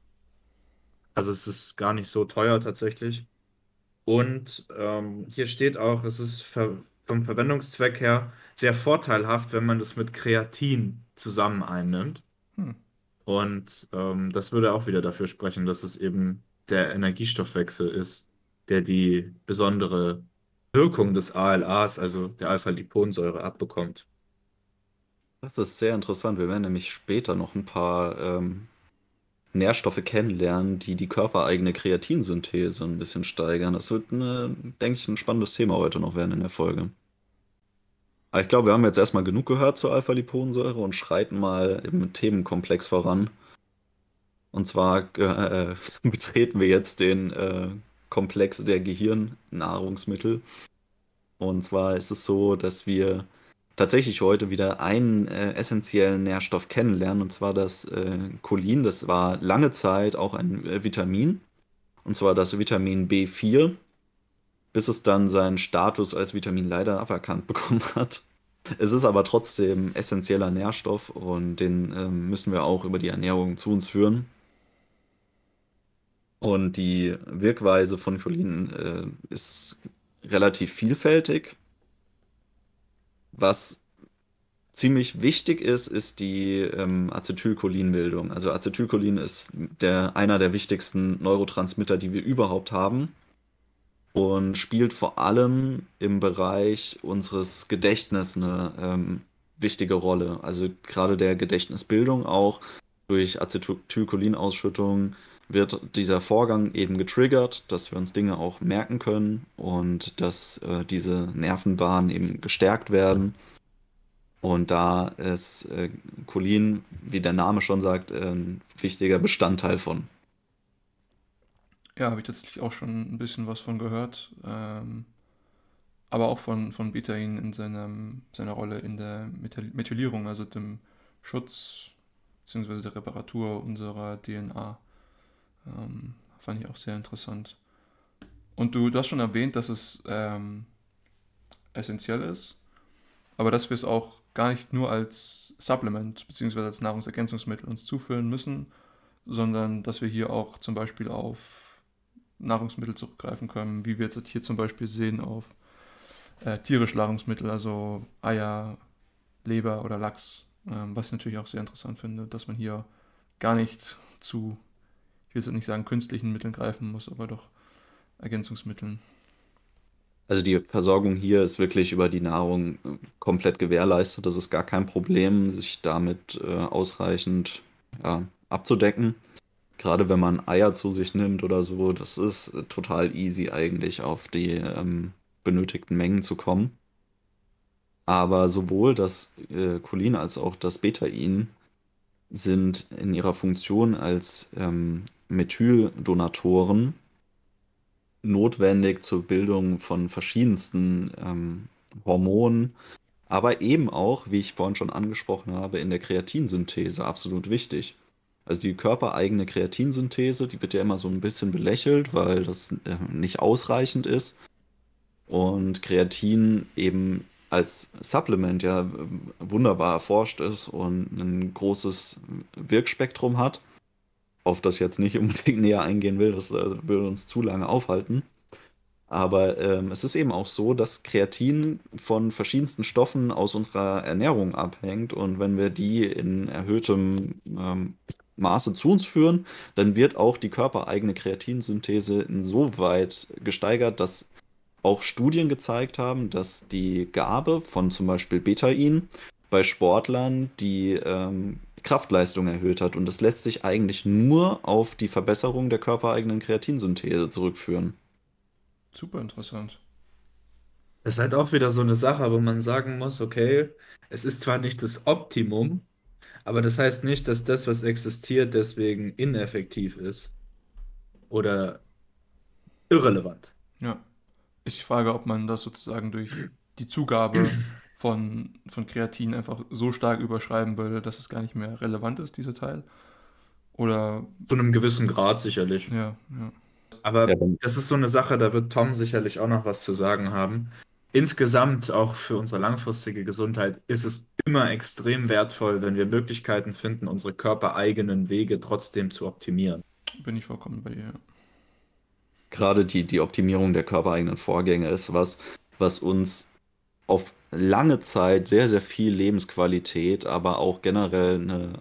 Also es ist gar nicht so teuer tatsächlich. Und ähm, hier steht auch, es ist ver vom Verwendungszweck her sehr vorteilhaft, wenn man das mit Kreatin zusammen einnimmt. Hm. Und ähm, das würde auch wieder dafür sprechen, dass es eben der Energiestoffwechsel ist, der die besondere Wirkung des ALAs, also der Alpha-Liponsäure, abbekommt. Das ist sehr interessant. Wir werden nämlich später noch ein paar ähm, Nährstoffe kennenlernen, die die körpereigene Kreatinsynthese ein bisschen steigern. Das wird, eine, denke ich, ein spannendes Thema heute noch werden in der Folge. Aber ich glaube, wir haben jetzt erstmal genug gehört zur Alpha-Liponsäure und schreiten mal im Themenkomplex voran. Und zwar äh, betreten wir jetzt den äh, Komplex der Gehirnnahrungsmittel. Und zwar ist es so, dass wir tatsächlich heute wieder einen äh, essentiellen Nährstoff kennenlernen, und zwar das äh, Cholin. Das war lange Zeit auch ein äh, Vitamin, und zwar das Vitamin B4, bis es dann seinen Status als Vitamin leider aberkannt bekommen hat. Es ist aber trotzdem essentieller Nährstoff und den ähm, müssen wir auch über die Ernährung zu uns führen. Und die Wirkweise von Cholin äh, ist relativ vielfältig. Was ziemlich wichtig ist, ist die ähm, Acetylcholinbildung. Also Acetylcholin ist der, einer der wichtigsten Neurotransmitter, die wir überhaupt haben und spielt vor allem im Bereich unseres Gedächtnisses eine ähm, wichtige Rolle. Also gerade der Gedächtnisbildung auch durch Acetylcholinausschüttung wird dieser Vorgang eben getriggert, dass wir uns Dinge auch merken können und dass äh, diese Nervenbahnen eben gestärkt werden. Und da ist äh, Cholin, wie der Name schon sagt, ein wichtiger Bestandteil von. Ja, habe ich tatsächlich auch schon ein bisschen was von gehört. Ähm, aber auch von, von Betain in seinem, seiner Rolle in der Methyl- Methylierung, also dem Schutz bzw. der Reparatur unserer DNA. Ähm, fand ich auch sehr interessant. Und du, du hast schon erwähnt, dass es ähm, essentiell ist, aber dass wir es auch gar nicht nur als Supplement bzw. als Nahrungsergänzungsmittel uns zuführen müssen, sondern dass wir hier auch zum Beispiel auf Nahrungsmittel zurückgreifen können, wie wir jetzt hier zum Beispiel sehen auf äh, tierische Nahrungsmittel, also Eier, Leber oder Lachs, ähm, was ich natürlich auch sehr interessant finde, dass man hier gar nicht zu, will jetzt nicht sagen künstlichen Mitteln greifen muss, aber doch Ergänzungsmitteln. Also die Versorgung hier ist wirklich über die Nahrung äh, komplett gewährleistet. Das ist gar kein Problem, sich damit äh, ausreichend ja, abzudecken. Gerade wenn man Eier zu sich nimmt oder so, das ist äh, total easy eigentlich auf die ähm, benötigten Mengen zu kommen. Aber sowohl das äh, Cholin als auch das Betain sind in ihrer Funktion als ähm, Methyldonatoren notwendig zur Bildung von verschiedensten ähm, Hormonen, aber eben auch, wie ich vorhin schon angesprochen habe, in der Kreatinsynthese absolut wichtig. Also die körpereigene Kreatinsynthese, die wird ja immer so ein bisschen belächelt, weil das äh, nicht ausreichend ist. Und Kreatin eben als Supplement ja wunderbar erforscht ist und ein großes Wirkspektrum hat, auf das jetzt nicht unbedingt näher eingehen will, das äh, würde uns zu lange aufhalten. Aber ähm, es ist eben auch so, dass Kreatin von verschiedensten Stoffen aus unserer Ernährung abhängt. Und wenn wir die in erhöhtem ähm, Maße zu uns führen, dann wird auch die körpereigene Kreatinsynthese insoweit gesteigert, dass auch Studien gezeigt haben, dass die Gabe von zum Beispiel Betain bei Sportlern die ähm, Kraftleistung erhöht hat. Und das lässt sich eigentlich nur auf die Verbesserung der körpereigenen Kreatinsynthese zurückführen. Super interessant. Das ist halt auch wieder so eine Sache, wo man sagen muss, okay, es ist zwar nicht das Optimum, aber das heißt nicht, dass das, was existiert, deswegen ineffektiv ist oder irrelevant. Ja. Ich frage, ob man das sozusagen durch die Zugabe von, von Kreatin einfach so stark überschreiben würde, dass es gar nicht mehr relevant ist, dieser Teil. Oder. Zu einem gewissen Grad sicherlich. Ja, ja. Aber ja, das ist so eine Sache, da wird Tom sicherlich auch noch was zu sagen haben. Insgesamt, auch für unsere langfristige Gesundheit, ist es immer extrem wertvoll, wenn wir Möglichkeiten finden, unsere körpereigenen Wege trotzdem zu optimieren. Bin ich vollkommen bei dir. Gerade die, die Optimierung der körpereigenen Vorgänge ist was, was uns auf lange Zeit sehr, sehr viel Lebensqualität, aber auch generell eine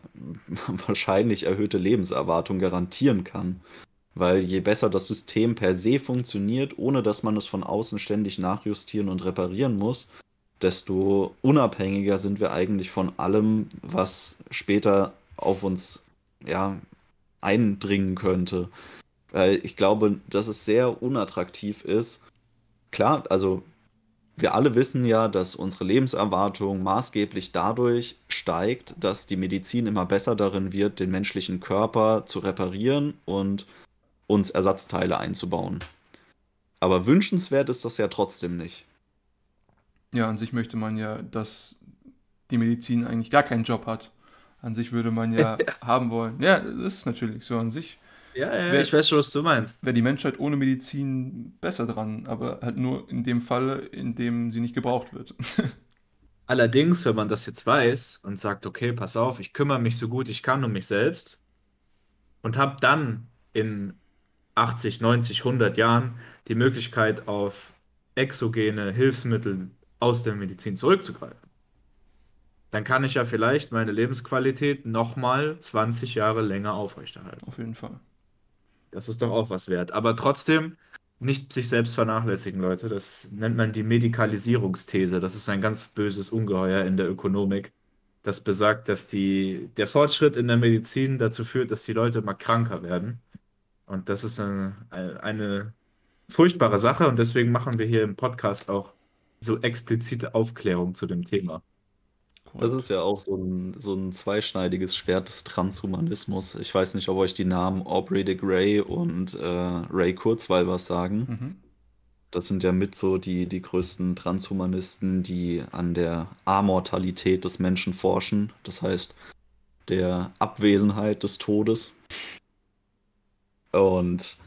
wahrscheinlich erhöhte Lebenserwartung garantieren kann. Weil je besser das System per se funktioniert, ohne dass man es von außen ständig nachjustieren und reparieren muss, desto unabhängiger sind wir eigentlich von allem, was später auf uns ja, eindringen könnte. Weil ich glaube, dass es sehr unattraktiv ist. Klar, also wir alle wissen ja, dass unsere Lebenserwartung maßgeblich dadurch steigt, dass die Medizin immer besser darin wird, den menschlichen Körper zu reparieren und uns Ersatzteile einzubauen. Aber wünschenswert ist das ja trotzdem nicht. Ja, an sich möchte man ja, dass die Medizin eigentlich gar keinen Job hat. An sich würde man ja haben wollen. Ja, das ist natürlich so an sich. Ja, ja, wär, ich weiß schon, was du meinst. Wäre die Menschheit ohne Medizin besser dran, aber halt nur in dem Falle, in dem sie nicht gebraucht wird. Allerdings, wenn man das jetzt weiß und sagt, okay, pass auf, ich kümmere mich so gut ich kann um mich selbst und habe dann in 80, 90, 100 Jahren die Möglichkeit auf exogene Hilfsmittel aus der Medizin zurückzugreifen. Dann kann ich ja vielleicht meine Lebensqualität nochmal 20 Jahre länger aufrechterhalten. Auf jeden Fall. Das ist doch auch was wert. Aber trotzdem nicht sich selbst vernachlässigen, Leute. Das nennt man die Medikalisierungsthese. Das ist ein ganz böses Ungeheuer in der Ökonomik. Das besagt, dass die, der Fortschritt in der Medizin dazu führt, dass die Leute immer kranker werden. Und das ist eine, eine furchtbare Sache und deswegen machen wir hier im Podcast auch so explizite Aufklärung zu dem Thema. Das ist ja auch so ein, so ein zweischneidiges Schwert des Transhumanismus. Ich weiß nicht, ob euch die Namen Aubrey de Grey und äh, Ray Kurzweil was sagen. Mhm. Das sind ja mit so die, die größten Transhumanisten, die an der Amortalität des Menschen forschen. Das heißt, der Abwesenheit des Todes. Und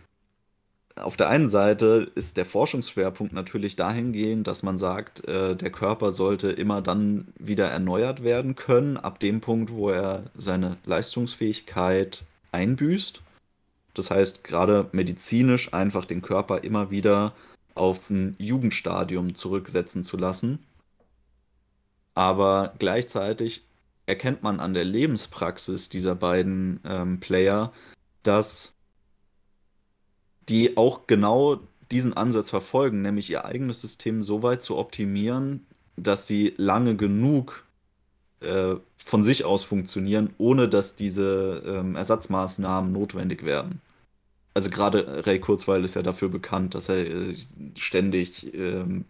auf der einen Seite ist der Forschungsschwerpunkt natürlich dahingehend, dass man sagt, äh, der Körper sollte immer dann wieder erneuert werden können, ab dem Punkt, wo er seine Leistungsfähigkeit einbüßt. Das heißt, gerade medizinisch einfach den Körper immer wieder auf ein Jugendstadium zurücksetzen zu lassen. Aber gleichzeitig erkennt man an der Lebenspraxis dieser beiden ähm, Player, dass die auch genau diesen Ansatz verfolgen, nämlich ihr eigenes System so weit zu optimieren, dass sie lange genug äh, von sich aus funktionieren, ohne dass diese ähm, Ersatzmaßnahmen notwendig werden. Also gerade Ray Kurzweil ist ja dafür bekannt, dass er äh, ständig ähm,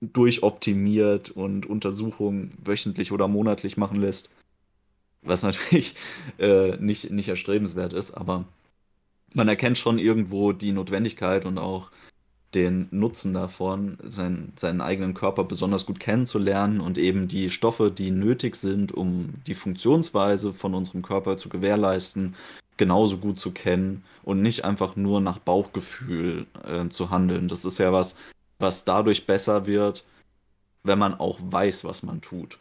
durchoptimiert und Untersuchungen wöchentlich oder monatlich machen lässt. Was natürlich äh, nicht, nicht erstrebenswert ist, aber man erkennt schon irgendwo die Notwendigkeit und auch den Nutzen davon, sein, seinen eigenen Körper besonders gut kennenzulernen und eben die Stoffe, die nötig sind, um die Funktionsweise von unserem Körper zu gewährleisten, genauso gut zu kennen und nicht einfach nur nach Bauchgefühl äh, zu handeln. Das ist ja was, was dadurch besser wird, wenn man auch weiß, was man tut.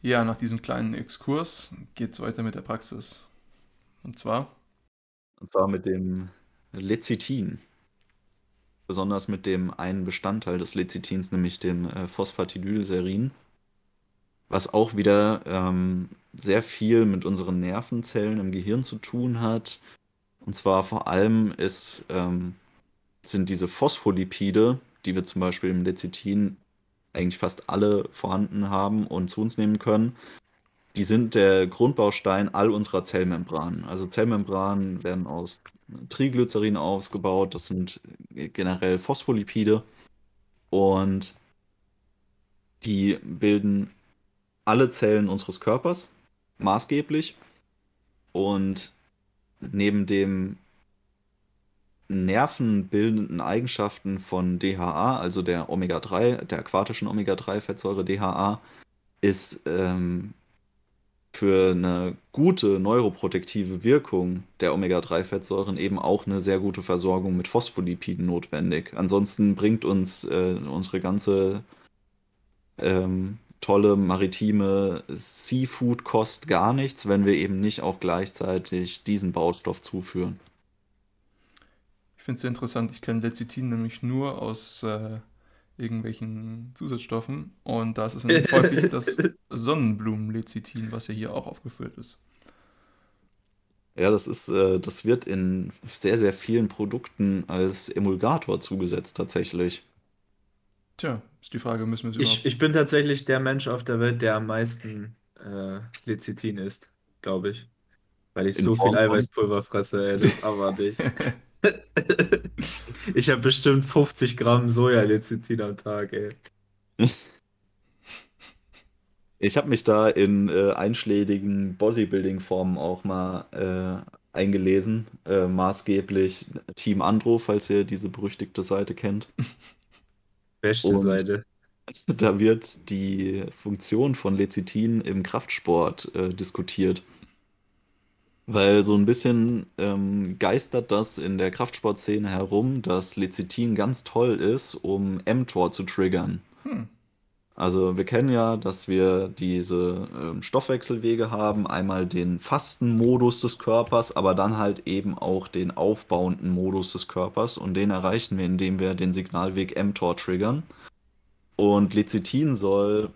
Ja, nach diesem kleinen Exkurs geht es weiter mit der Praxis. Und zwar und zwar mit dem Lecithin. besonders mit dem einen Bestandteil des Lecithins, nämlich dem äh, Phosphatidylserin, was auch wieder ähm, sehr viel mit unseren Nervenzellen im Gehirn zu tun hat. Und zwar vor allem ist, ähm, sind diese Phospholipide, die wir zum Beispiel im Lecithin eigentlich fast alle vorhanden haben und zu uns nehmen können, die sind der Grundbaustein all unserer Zellmembranen. Also Zellmembranen werden aus Triglycerin aufgebaut, das sind generell Phospholipide und die bilden alle Zellen unseres Körpers maßgeblich und neben dem nervenbildenden Eigenschaften von DHA, also der Omega-3, der aquatischen Omega-3-Fettsäure DHA, ist ähm, für eine gute neuroprotektive Wirkung der Omega-3-Fettsäuren eben auch eine sehr gute Versorgung mit Phospholipiden notwendig. Ansonsten bringt uns äh, unsere ganze ähm, tolle maritime Seafood-Kost gar nichts, wenn wir eben nicht auch gleichzeitig diesen Baustoff zuführen. Ich finde es interessant. Ich kenne Lecithin nämlich nur aus äh, irgendwelchen Zusatzstoffen. Und da ist es nämlich häufig das Sonnenblumenlecithin, was ja hier auch aufgefüllt ist. Ja, das ist, äh, das wird in sehr, sehr vielen Produkten als Emulgator zugesetzt tatsächlich. Tja, ist die Frage, müssen wir es Ich, ich bin tatsächlich der Mensch auf der Welt, der am meisten äh, Lecithin isst, glaube ich. Weil ich In so viel Eiweißpulver fresse, ey, das aber nicht. ich habe bestimmt 50 Gramm Sojalecithin am Tag, ey. Ich habe mich da in äh, einschlägigen Bodybuilding-Formen auch mal äh, eingelesen. Äh, maßgeblich Team Andro, falls ihr diese berüchtigte Seite kennt. Beste Und Seite. Da wird die Funktion von Lecithin im Kraftsport äh, diskutiert. Weil so ein bisschen ähm, geistert das in der Kraftsportszene herum, dass Lecithin ganz toll ist, um mTOR zu triggern. Hm. Also wir kennen ja, dass wir diese ähm, Stoffwechselwege haben, einmal den Fastenmodus des Körpers, aber dann halt eben auch den aufbauenden Modus des Körpers und den erreichen wir, indem wir den Signalweg mTOR triggern. Und Lecithin soll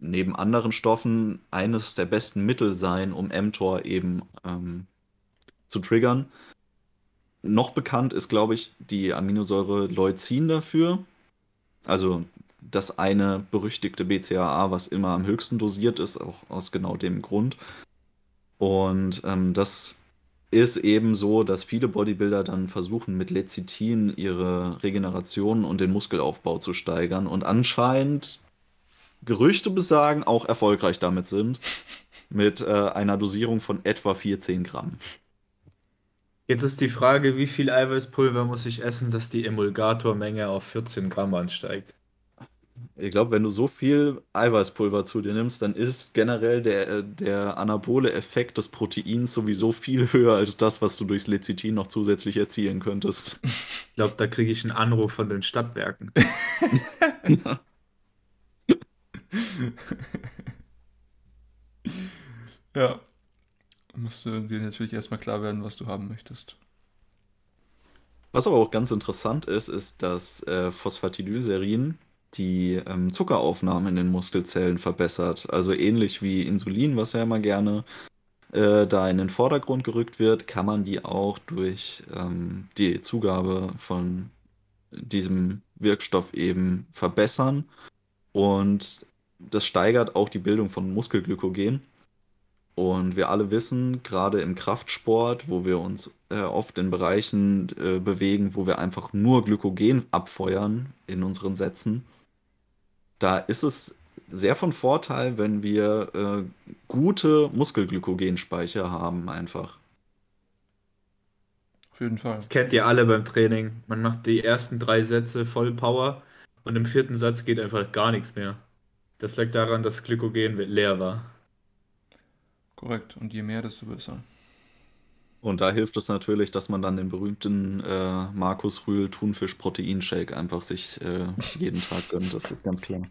neben anderen Stoffen eines der besten Mittel sein, um mTOR eben ähm, zu triggern. Noch bekannt ist, glaube ich, die Aminosäure Leucin dafür. Also das eine berüchtigte BCAA, was immer am höchsten dosiert ist, auch aus genau dem Grund. Und ähm, das ist eben so, dass viele Bodybuilder dann versuchen, mit Lecithin ihre Regeneration und den Muskelaufbau zu steigern. Und anscheinend Gerüchte besagen, auch erfolgreich damit sind. Mit äh, einer Dosierung von etwa 14 Gramm. Jetzt ist die Frage, wie viel Eiweißpulver muss ich essen, dass die Emulgatormenge auf 14 Gramm ansteigt? Ich glaube, wenn du so viel Eiweißpulver zu dir nimmst, dann ist generell der, äh, der anabole Effekt des Proteins sowieso viel höher als das, was du durchs Lecithin noch zusätzlich erzielen könntest. Ich glaube, da kriege ich einen Anruf von den Stadtwerken. ja. Musst du dir natürlich erstmal klar werden, was du haben möchtest. Was aber auch ganz interessant ist, ist, dass äh, Phosphatidylserin die ähm, Zuckeraufnahme in den Muskelzellen verbessert. Also ähnlich wie Insulin, was ja immer gerne äh, da in den Vordergrund gerückt wird, kann man die auch durch ähm, die Zugabe von diesem Wirkstoff eben verbessern. Und das steigert auch die Bildung von Muskelglykogen. Und wir alle wissen, gerade im Kraftsport, wo wir uns äh, oft in Bereichen äh, bewegen, wo wir einfach nur Glykogen abfeuern in unseren Sätzen, da ist es sehr von Vorteil, wenn wir äh, gute Muskelglykogenspeicher haben, einfach. Auf jeden Fall. Das kennt ihr alle beim Training. Man macht die ersten drei Sätze voll Power und im vierten Satz geht einfach gar nichts mehr. Das lag daran, dass Glykogen leer war. Korrekt. Und je mehr, desto besser. Und da hilft es natürlich, dass man dann den berühmten äh, Markus Rühl Thunfisch-Proteinshake einfach sich äh, jeden Tag gönnt. Das ist ganz klar.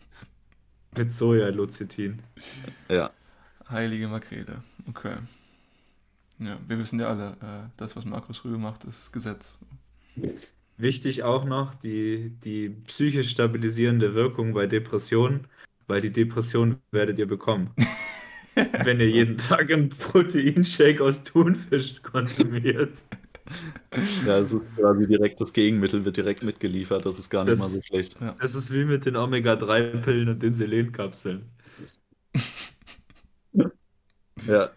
Mit Soja-Lucitin. Ja. Heilige Makrele. Okay. Ja, wir wissen ja alle, äh, das, was Markus Rühl macht, ist Gesetz. Wichtig auch noch die, die psychisch stabilisierende Wirkung bei Depressionen, weil die Depression werdet ihr bekommen, wenn ihr jeden Tag einen Proteinshake aus Thunfisch konsumiert. Ja, es ist quasi direkt das Gegenmittel, wird direkt mitgeliefert. Das ist gar nicht Das, mal so schlecht. Ja. das ist wie mit den Omega-3-Pillen und den Selenkapseln. Ja,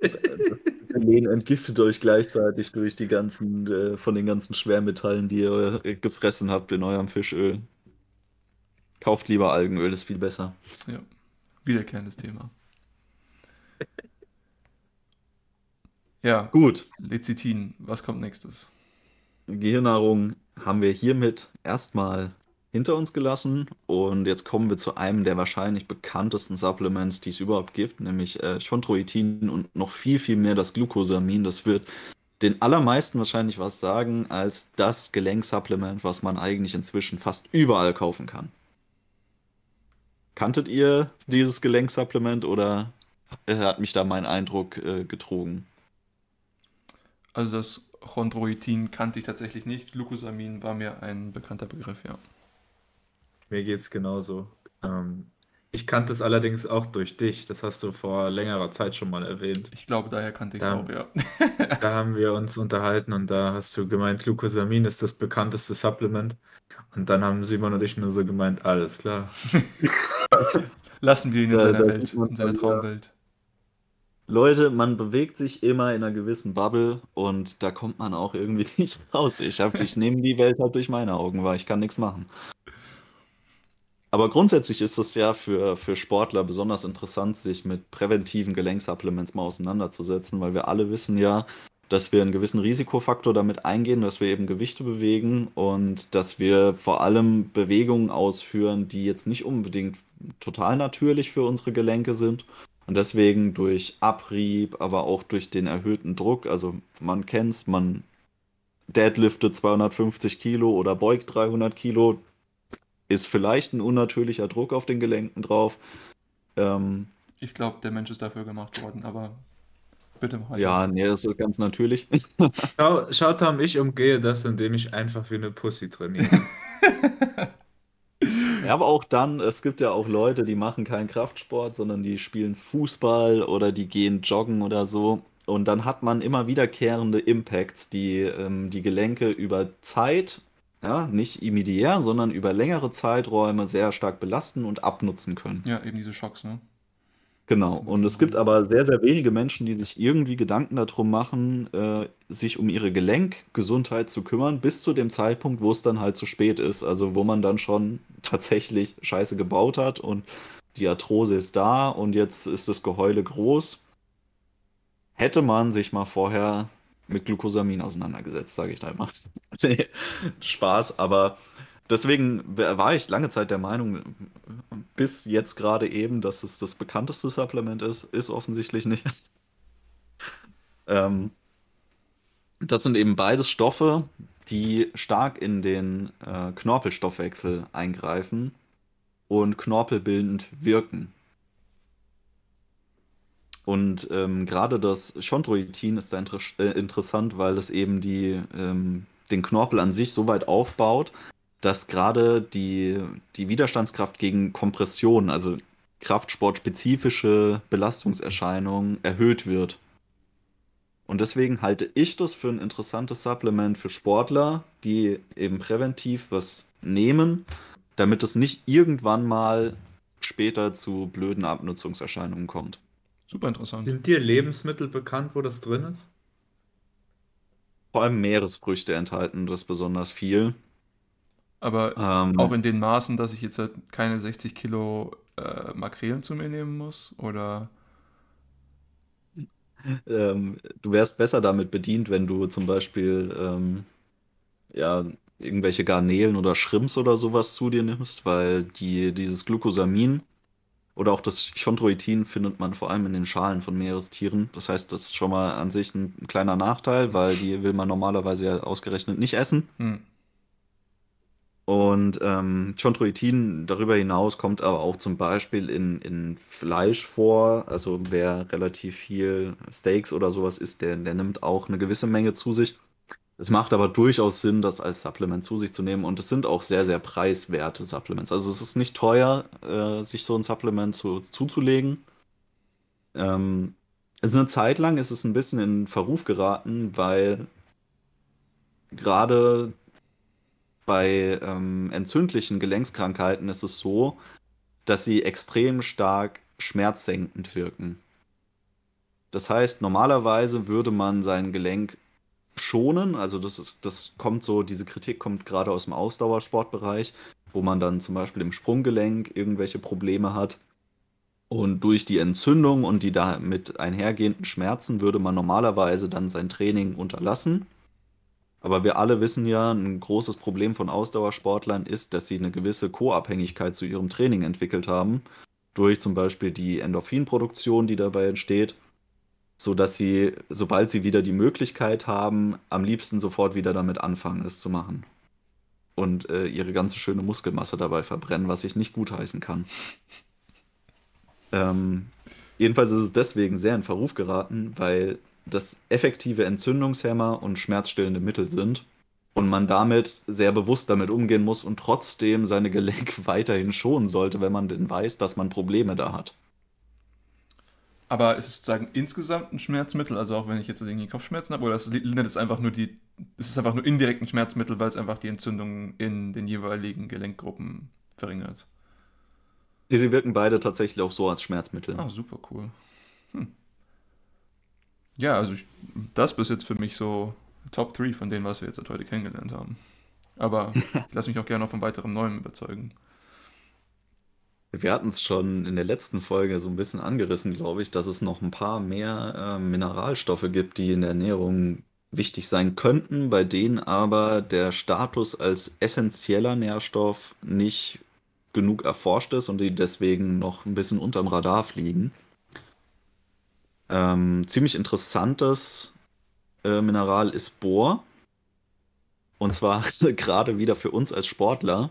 das Selen entgiftet euch gleichzeitig durch die ganzen, äh, von den ganzen Schwermetallen, die ihr gefressen habt in eurem Fischöl. Kauft lieber Algenöl, ist viel besser. Ja. Wiederkehrendes Thema. Ja, Gut, Lecithin, was kommt nächstes? Gehirnahrung haben wir hiermit erstmal hinter uns gelassen und jetzt kommen wir zu einem der wahrscheinlich bekanntesten Supplements, die es überhaupt gibt, nämlich äh, Chondroitin und noch viel, viel mehr das Glucosamin. Das wird den allermeisten wahrscheinlich was sagen als das Gelenksupplement, was man eigentlich inzwischen fast überall kaufen kann. Kanntet ihr dieses Gelenksupplement oder äh, hat mich da mein Eindruck äh, getrogen? Also das Chondroitin kannte ich tatsächlich nicht. Glucosamin war mir ein bekannter Begriff, ja. Mir geht's genauso. Ähm, ich kannte es allerdings auch durch dich. Das hast du vor längerer Zeit schon mal erwähnt. Ich glaube, daher kannte ich es auch, ja. Da haben wir uns unterhalten und da hast du gemeint, Glucosamin ist das bekannteste Supplement. Und dann haben Simon und ich nur so gemeint, alles klar. Lassen wir ihn in seiner da Welt, in seiner. Traumwelt. Leute, man bewegt sich immer in einer gewissen Bubble und da kommt man auch irgendwie nicht raus. Ich, hab, ich nehme die Welt halt durch meine Augen wahr, ich kann nichts machen. Aber grundsätzlich ist es ja für, für Sportler besonders interessant, sich mit präventiven Gelenksupplements mal auseinanderzusetzen, weil wir alle wissen ja, dass wir einen gewissen Risikofaktor damit eingehen, dass wir eben Gewichte bewegen und dass wir vor allem Bewegungen ausführen, die jetzt nicht unbedingt total natürlich für unsere Gelenke sind. Und deswegen durch Abrieb, aber auch durch den erhöhten Druck, also man kennt's, man deadliftet 250 Kilo oder beugt 300 Kilo, ist vielleicht ein unnatürlicher Druck auf den Gelenken drauf. Ähm, Ich glaube, der Mensch ist dafür gemacht worden, aber bitte mach ja, nee, das ist ganz natürlich. Schau, schau Tom, ich umgehe das, indem ich einfach wie eine Pussy trainiere. Ja, aber auch dann, es gibt ja auch Leute, die machen keinen Kraftsport, sondern die spielen Fußball oder die gehen joggen oder so. Und dann hat man immer wiederkehrende Impacts, die ähm, die Gelenke über Zeit, ja, nicht immediär, sondern über längere Zeiträume sehr stark belasten und abnutzen können. Ja, eben diese Schocks, ne? Genau. Und es gibt aber sehr, sehr wenige Menschen, die sich irgendwie Gedanken darum machen, äh, sich um ihre Gelenkgesundheit zu kümmern, bis zu dem Zeitpunkt, wo es dann halt zu spät ist. Also wo man dann schon tatsächlich Scheiße gebaut hat und die Arthrose ist da und jetzt ist das Geheule groß. Hätte man sich mal vorher mit Glucosamin auseinandergesetzt, sage ich da immer. Nee, Spaß, aber deswegen war ich lange Zeit der Meinung, bis jetzt gerade eben, dass es das bekannteste Supplement ist, ist offensichtlich nicht. Ähm, das sind eben beides Stoffe, die stark in den äh, Knorpelstoffwechsel eingreifen und knorpelbildend wirken. Und ähm, gerade das Chondroitin ist da inter äh, interessant, weil es eben die, ähm, den Knorpel an sich so weit aufbaut, dass gerade die, die Widerstandskraft gegen Kompression, also kraftsportspezifische Belastungserscheinungen, erhöht wird. Und deswegen halte ich das für ein interessantes Supplement für Sportler, die eben präventiv was nehmen, damit es nicht irgendwann mal später zu blöden Abnutzungserscheinungen kommt. Super interessant. Sind dir Lebensmittel bekannt, wo das drin ist? Vor allem Meeresfrüchte enthalten das besonders viel. Aber Ähm, auch in den Maßen, dass ich jetzt halt keine 60 Kilo äh, Makrelen zu mir nehmen muss? Oder ähm, du wärst besser damit bedient, wenn du zum Beispiel ähm, ja, irgendwelche Garnelen oder Shrimps oder sowas zu dir nimmst, weil die, dieses Glucosamin oder auch das Chondroitin findet man vor allem in den Schalen von Meerestieren. Das heißt, das ist schon mal an sich ein kleiner Nachteil, weil die will man normalerweise ja ausgerechnet nicht essen. hm, Und ähm, Chondroitin darüber hinaus kommt aber auch zum Beispiel in, in Fleisch vor. Also wer relativ viel Steaks oder sowas isst, der, der nimmt auch eine gewisse Menge zu sich. Es macht aber durchaus Sinn, das als Supplement zu sich zu nehmen und es sind auch sehr, sehr preiswerte Supplements. Also es ist nicht teuer, äh, sich so ein Supplement zu, zuzulegen. Ähm, also eine Zeit lang ist es ein bisschen in Verruf geraten, weil gerade bei ähm, entzündlichen Gelenkskrankheiten ist es so, dass sie extrem stark schmerzsenkend wirken. Das heißt, normalerweise würde man sein Gelenk schonen, also das ist, das kommt so, diese Kritik kommt gerade aus dem Ausdauersportbereich, wo man dann zum Beispiel im Sprunggelenk irgendwelche Probleme hat. Und durch die Entzündung und die damit einhergehenden Schmerzen würde man normalerweise dann sein Training unterlassen. Aber wir alle wissen ja, ein großes Problem von Ausdauersportlern ist, dass sie eine gewisse Co-Abhängigkeit zu ihrem Training entwickelt haben. Durch zum Beispiel die Endorphinproduktion, die dabei entsteht. Sodass sie, sobald sie wieder die Möglichkeit haben, am liebsten sofort wieder damit anfangen, es zu machen. Und äh, ihre ganze schöne Muskelmasse dabei verbrennen, was ich nicht gutheißen kann. Ähm, jedenfalls ist es deswegen sehr in Verruf geraten, weil das effektive Entzündungshemmer und schmerzstillende Mittel sind und man damit sehr bewusst damit umgehen muss und trotzdem seine Gelenke weiterhin schonen sollte, wenn man denn weiß, dass man Probleme da hat. Aber ist es sozusagen insgesamt ein Schmerzmittel, also auch wenn ich jetzt irgendwie Kopfschmerzen habe, oder ist es einfach nur die, ist es einfach nur indirekt ein Schmerzmittel, weil es einfach die Entzündung in den jeweiligen Gelenkgruppen verringert? Sie wirken beide tatsächlich auch so als Schmerzmittel. Ah, super cool. Hm. Ja, also ich, das bis jetzt für mich so Top 3 von denen, was wir jetzt heute kennengelernt haben. Aber ich lasse mich auch gerne noch von weiterem Neuem überzeugen. Wir hatten es schon in der letzten Folge so ein bisschen angerissen, glaube ich, dass es noch ein paar mehr äh, Mineralstoffe gibt, die in der Ernährung wichtig sein könnten, bei denen aber der Status als essentieller Nährstoff nicht genug erforscht ist und die deswegen noch ein bisschen unterm Radar fliegen. Ähm, ziemlich interessantes äh, Mineral ist Bohr. Und zwar gerade wieder für uns als Sportler,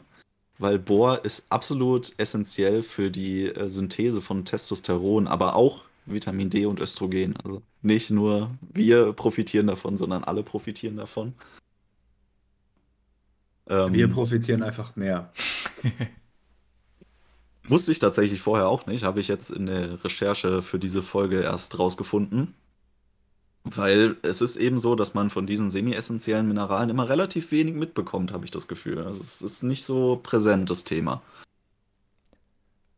weil Bohr ist absolut essentiell für die äh, Synthese von Testosteron, aber auch Vitamin D und Östrogen. Also nicht nur wir profitieren davon, sondern alle profitieren davon. Ähm, wir profitieren einfach mehr. Wusste ich tatsächlich vorher auch nicht, habe ich jetzt in der Recherche für diese Folge erst rausgefunden. Weil es ist eben so, dass man von diesen semi-essentiellen Mineralen immer relativ wenig mitbekommt, habe ich das Gefühl. Also es ist nicht so präsent, das Thema.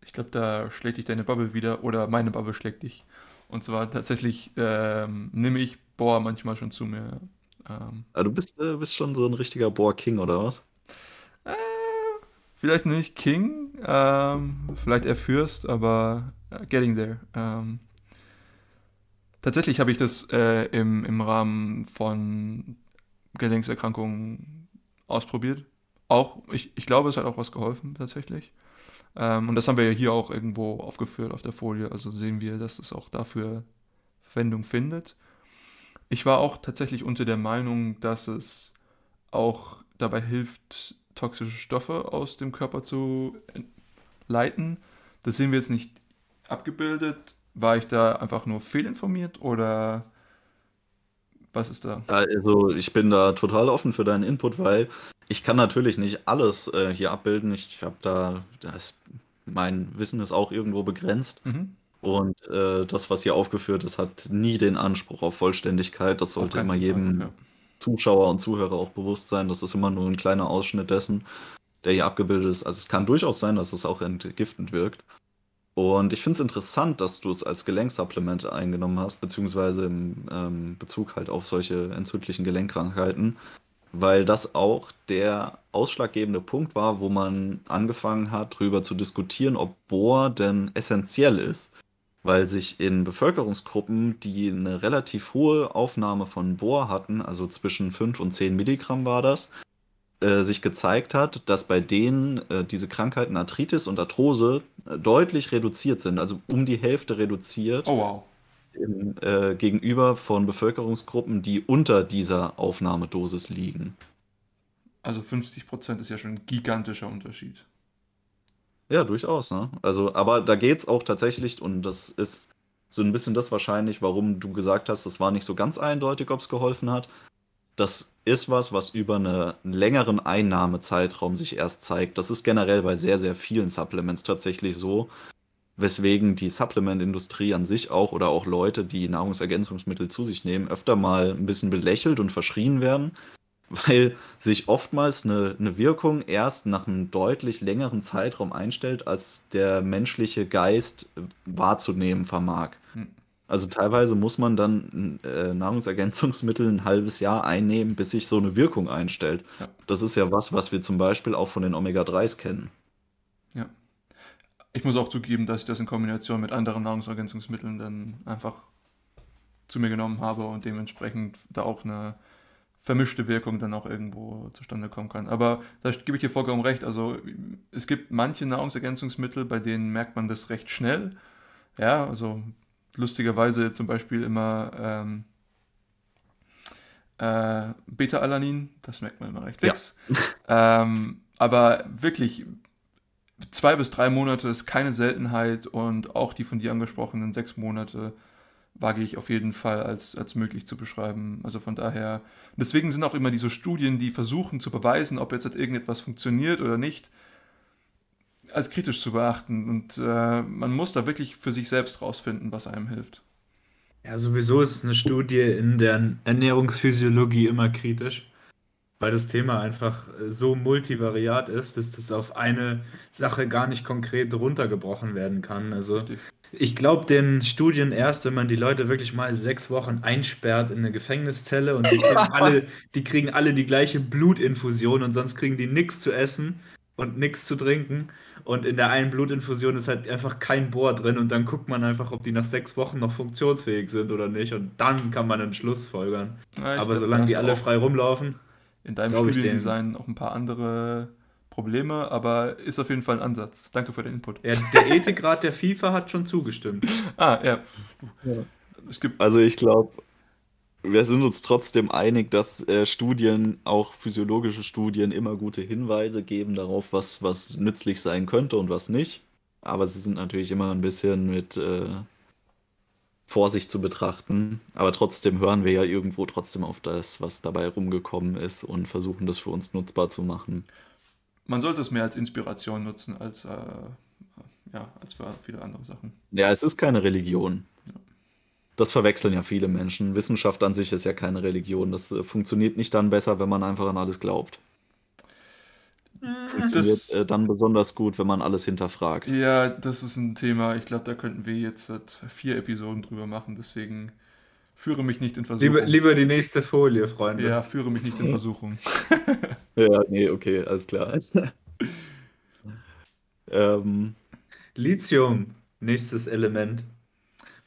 Ich glaube, da schlägt dich deine Bubble wieder oder meine Bubble schlägt dich. Und zwar tatsächlich ähm, nehme ich Bohr manchmal schon zu mir. Ähm, ah, du bist, äh, bist schon so ein richtiger Bohr-King, oder was? Äh, vielleicht nicht King, ähm, vielleicht eher Fürst, aber uh, getting there. Ähm, tatsächlich habe ich das äh, im, im Rahmen von Gelenkserkrankungen ausprobiert. Auch, ich, ich glaube, es hat auch was geholfen, tatsächlich. Ähm, und das haben wir ja hier auch irgendwo aufgeführt auf der Folie. Also sehen wir, dass es auch dafür Verwendung findet. Ich war auch tatsächlich unter der Meinung, dass es auch dabei hilft, toxische Stoffe aus dem Körper zu leiten. Das sehen wir jetzt nicht abgebildet. War ich da einfach nur fehlinformiert oder was ist da? Also ich bin da total offen für deinen Input, weil ich kann natürlich nicht alles äh, hier abbilden. Ich habe da, das, mein Wissen ist auch irgendwo begrenzt. Mhm. Und äh, das, was hier aufgeführt ist, hat nie den Anspruch auf Vollständigkeit. Das sollte immer jedem, ja. Zuschauer und Zuhörer auch bewusst sein, das ist immer nur ein kleiner Ausschnitt dessen, der hier abgebildet ist. Also es kann durchaus sein, dass es auch entgiftend wirkt. Und ich finde es interessant, dass du es als Gelenksupplement eingenommen hast, beziehungsweise im ähm, Bezug halt auf solche entzündlichen Gelenkkrankheiten, weil das auch der ausschlaggebende Punkt war, wo man angefangen hat, darüber zu diskutieren, ob Bohr denn essentiell ist weil sich in Bevölkerungsgruppen, die eine relativ hohe Aufnahme von Bohr hatten, also zwischen 5 und 10 Milligramm war das, äh, sich gezeigt hat, dass bei denen äh, diese Krankheiten Arthritis und Arthrose äh, deutlich reduziert sind, also um die Hälfte reduziert. Oh wow. Im, äh, gegenüber von Bevölkerungsgruppen, die unter dieser Aufnahmedosis liegen. Also 50 Prozent ist ja schon ein gigantischer Unterschied. Ja, durchaus, ne? Also, aber da geht's auch tatsächlich, und das ist so ein bisschen das wahrscheinlich, warum du gesagt hast, es war nicht so ganz eindeutig, ob es geholfen hat. das ist was, was über eine, einen längeren Einnahmezeitraum sich erst zeigt. Das ist generell bei sehr, sehr vielen Supplements tatsächlich so, weswegen die Supplement-Industrie an sich auch oder auch Leute, die Nahrungsergänzungsmittel zu sich nehmen, öfter mal ein bisschen belächelt und verschrien werden, weil sich oftmals eine, eine Wirkung erst nach einem deutlich längeren Zeitraum einstellt, als der menschliche Geist wahrzunehmen vermag. Hm. Also teilweise muss man dann äh, Nahrungsergänzungsmittel ein halbes Jahr einnehmen, bis sich so eine Wirkung einstellt. Ja. Das ist ja was, was wir zum Beispiel auch von den Omega-3s kennen. Ja. Ich muss auch zugeben, dass ich das in Kombination mit anderen Nahrungsergänzungsmitteln dann einfach zu mir genommen habe und dementsprechend da auch eine vermischte Wirkung dann auch irgendwo zustande kommen kann. Aber da gebe ich dir vollkommen recht. Also es gibt manche Nahrungsergänzungsmittel, bei denen merkt man das recht schnell. Ja, also lustigerweise zum Beispiel immer ähm, äh, Beta-Alanin, das merkt man immer recht fix. Ja. ähm, aber wirklich, zwei bis drei Monate ist keine Seltenheit und auch die von dir angesprochenen sechs Monate wage ich auf jeden Fall als, als möglich zu beschreiben. Also von daher, deswegen sind auch immer diese Studien, die versuchen zu beweisen, ob jetzt halt irgendetwas funktioniert oder nicht, als kritisch zu beachten. Und äh, man muss da wirklich für sich selbst rausfinden, was einem hilft. Ja, sowieso ist eine Studie in der Ernährungsphysiologie immer kritisch, weil das Thema einfach so multivariat ist, dass das auf eine Sache gar nicht konkret runtergebrochen werden kann. Also ich glaube den Studien erst, wenn man die Leute wirklich mal sechs Wochen einsperrt in eine Gefängniszelle und die kriegen, alle, die kriegen alle die gleiche Blutinfusion und sonst kriegen die nichts zu essen und nichts zu trinken. Und in der einen Blutinfusion ist halt einfach kein Bohr drin und dann guckt man einfach, ob die nach sechs Wochen noch funktionsfähig sind oder nicht. Und dann kann man einen Schluss folgern. Ja, Aber glaub, solange die alle frei rumlaufen. In deinem Studiendesign auch ein paar andere Probleme, aber ist auf jeden Fall ein Ansatz. Danke für den Input. Ja, der Ethikrat der FIFA hat schon zugestimmt. ah, ja. ja. Es gibt also ich glaube, wir sind uns trotzdem einig, dass äh, Studien, auch physiologische Studien, immer gute Hinweise geben darauf, was, was nützlich sein könnte und was nicht. Aber sie sind natürlich immer ein bisschen mit äh, Vorsicht zu betrachten. Aber trotzdem hören wir ja irgendwo trotzdem auf das, was dabei rumgekommen ist und versuchen das für uns nutzbar zu machen. Man sollte es mehr als Inspiration nutzen, als, äh, ja, als für viele andere Sachen. Ja, es ist keine Religion. Ja. Das verwechseln ja viele Menschen. Wissenschaft an sich ist ja keine Religion. Das äh, funktioniert nicht dann besser, wenn man einfach an alles glaubt. Funktioniert das, äh, dann besonders gut, wenn man alles hinterfragt. Ja, das ist ein Thema. Ich glaube, da könnten wir jetzt vier Episoden drüber machen. Deswegen führe mich nicht in Versuchung. Lieber, lieber die nächste Folie, Freunde. Ja, führe mich nicht in Versuchung. ja, nee, okay, alles klar. ähm. Lithium, nächstes Element.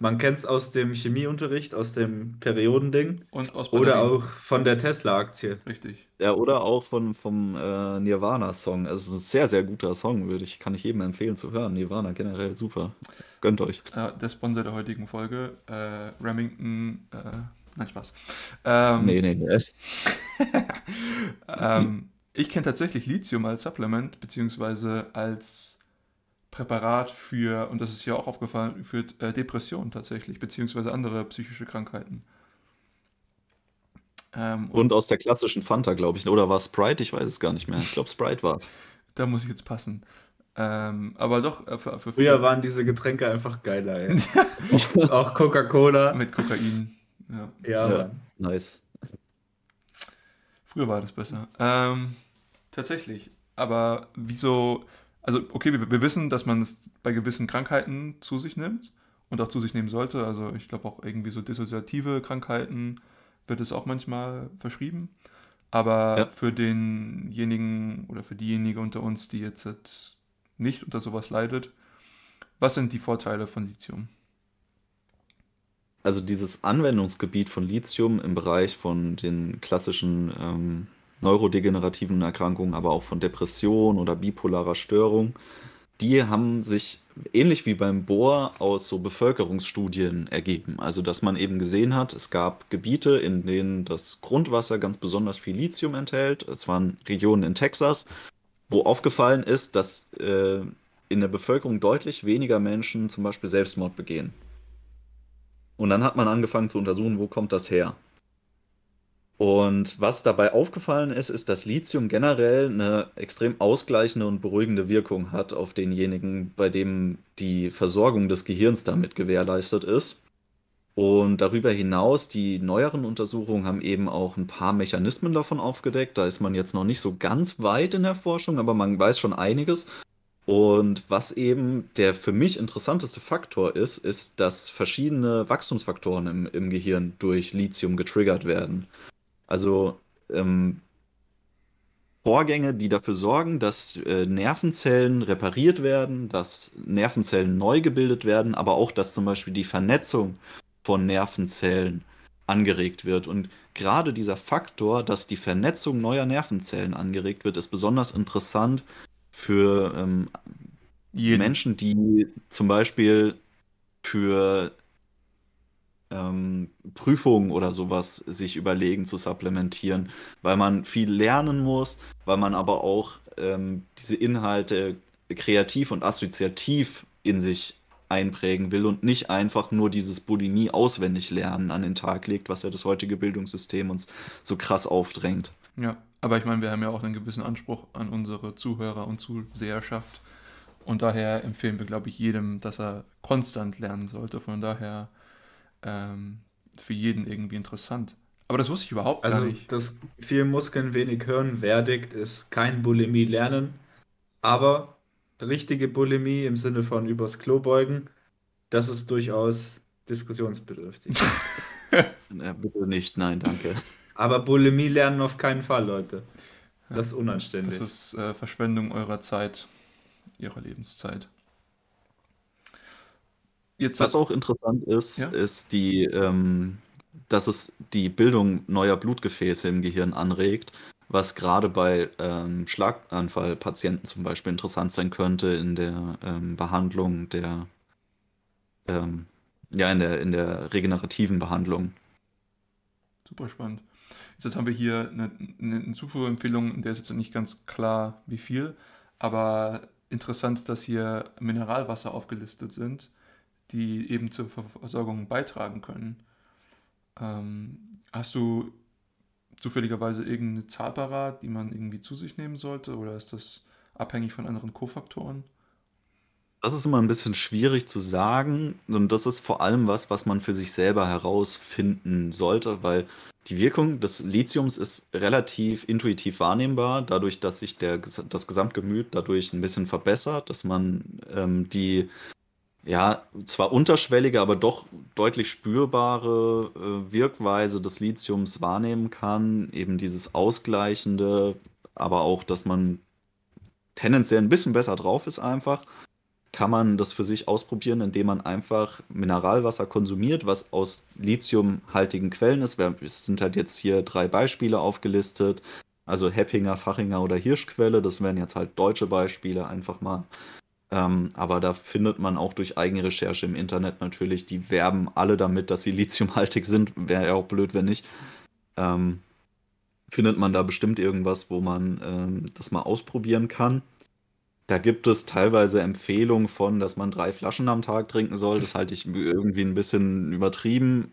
Man kennt es aus dem Chemieunterricht, aus dem Periodending. Und aus Oder auch von der Tesla-Aktie. Richtig. Ja, oder auch von, vom äh, Nirvana-Song. Also es ist ein sehr, sehr guter Song, würde ich, kann ich jedem empfehlen zu hören. Nirvana generell super. Gönnt euch. Ja, der Sponsor der heutigen Folge, äh, Remington, äh, nein, Spaß. Ähm, nee, nee, nee. ähm, ich kenne tatsächlich Lithium als Supplement, beziehungsweise als Präparat für, und das ist ja auch aufgefallen, für äh, Depressionen tatsächlich, beziehungsweise andere psychische Krankheiten. Ähm, und, und, aus der klassischen Fanta, glaube ich, oder war Sprite? Ich weiß es gar nicht mehr. Ich glaube, Sprite war es. Da muss ich jetzt passen. Ähm, aber doch, äh, für, für Früher waren diese Getränke einfach geiler, ey. auch Coca-Cola. Mit Kokain. Ja, ja, ja nice. Früher war das besser. Ähm, tatsächlich. Aber wieso also okay, wir, wir wissen, dass man es bei gewissen Krankheiten zu sich nimmt und auch zu sich nehmen sollte. Also ich glaube auch irgendwie so dissoziative Krankheiten wird es auch manchmal verschrieben. Aber ja. für denjenigen oder für diejenige unter uns, die jetzt halt nicht unter sowas leidet, was sind die Vorteile von Lithium? Also dieses Anwendungsgebiet von Lithium im Bereich von den klassischen ähm, neurodegenerativen Erkrankungen, aber auch von Depression oder bipolarer Störung, die haben sich ähnlich wie beim Bohr aus so Bevölkerungsstudien ergeben. Also, dass man eben gesehen hat, es gab Gebiete, in denen das Grundwasser ganz besonders viel Lithium enthält. Es waren Regionen in Texas, wo aufgefallen ist, dass äh, in der Bevölkerung deutlich weniger Menschen zum Beispiel Selbstmord begehen. Und dann hat man angefangen zu untersuchen, wo kommt das her? Und was dabei aufgefallen ist, ist, dass Lithium generell eine extrem ausgleichende und beruhigende Wirkung hat auf denjenigen, bei dem die Versorgung des Gehirns damit gewährleistet ist. Und darüber hinaus, die neueren Untersuchungen haben eben auch ein paar Mechanismen davon aufgedeckt. Da ist man jetzt noch nicht so ganz weit in der Forschung, aber man weiß schon einiges. Und was eben der für mich interessanteste Faktor ist, ist, dass verschiedene Wachstumsfaktoren im, im Gehirn durch Lithium getriggert werden. Also ähm, Vorgänge, die dafür sorgen, dass äh, Nervenzellen repariert werden, dass Nervenzellen neu gebildet werden, aber auch, dass zum Beispiel die Vernetzung von Nervenzellen angeregt wird. Und gerade dieser Faktor, dass die Vernetzung neuer Nervenzellen angeregt wird, ist besonders interessant für ähm, Menschen, die zum Beispiel für ähm, Prüfungen oder sowas sich überlegen zu supplementieren, weil man viel lernen muss, weil man aber auch ähm, diese Inhalte kreativ und assoziativ in sich einprägen will und nicht einfach nur dieses Bulimie auswendig lernen an den Tag legt, was ja das heutige Bildungssystem uns so krass aufdrängt. Ja, aber ich meine, wir haben ja auch einen gewissen Anspruch an unsere Zuhörer und Zuseherschaft. Und daher empfehlen wir, glaube ich, jedem, dass er konstant lernen sollte. Von daher ähm, für jeden irgendwie interessant. Aber das wusste ich überhaupt also, gar nicht. Also, dass viel Muskeln, wenig Hirn verdict, ist kein Bulimie-Lernen. Aber richtige Bulimie im Sinne von übers Klo beugen, das ist durchaus diskussionsbedürftig. Na, bitte nicht, nein, danke. Aber Bulimie lernen auf keinen Fall, Leute. Das ist unanständig. Das ist äh, Verschwendung eurer Zeit, ihrer Lebenszeit. Jetzt Was auch interessant ist, ja? ist die, ähm, dass es die Bildung neuer Blutgefäße im Gehirn anregt, was gerade bei ähm, Schlaganfallpatienten zum Beispiel interessant sein könnte in der ähm, Behandlung der, ähm, ja, in der, in der regenerativen Behandlung. Super spannend. Jetzt haben wir hier eine, eine Zufuhrempfehlung, in der ist jetzt nicht ganz klar, wie viel, aber interessant, dass hier Mineralwasser aufgelistet sind die eben zur Versorgung beitragen können. Ähm, hast du zufälligerweise irgendeine Zahl parat, die man irgendwie zu sich nehmen sollte oder ist das abhängig von anderen Kofaktoren? Das ist immer ein bisschen schwierig zu sagen und das ist vor allem was, was man für sich selber herausfinden sollte, weil die Wirkung des Lithiums ist relativ intuitiv wahrnehmbar, dadurch, dass sich der, das Gesamtgemüt dadurch ein bisschen verbessert, dass man ähm, die ja, zwar unterschwellige, aber doch deutlich spürbare äh, Wirkweise des Lithiums wahrnehmen kann. Eben dieses Ausgleichende, aber auch, dass man tendenziell ein bisschen besser drauf ist einfach. Kann man das für sich ausprobieren, indem man einfach Mineralwasser konsumiert, was aus lithiumhaltigen Quellen ist. Es sind halt jetzt hier drei Beispiele aufgelistet. Also Heppinger, Fachinger oder Hirschquelle. Das wären jetzt halt deutsche Beispiele einfach mal. Ähm, aber da findet man auch durch eigene Recherche im Internet natürlich, die werben alle damit, dass sie lithiumhaltig sind. Wäre ja auch blöd, wenn nicht. Ähm, findet man da bestimmt irgendwas, wo man ähm, das mal ausprobieren kann. Da gibt es teilweise Empfehlungen von, dass man drei Flaschen am Tag trinken soll. Das halte ich irgendwie ein bisschen übertrieben.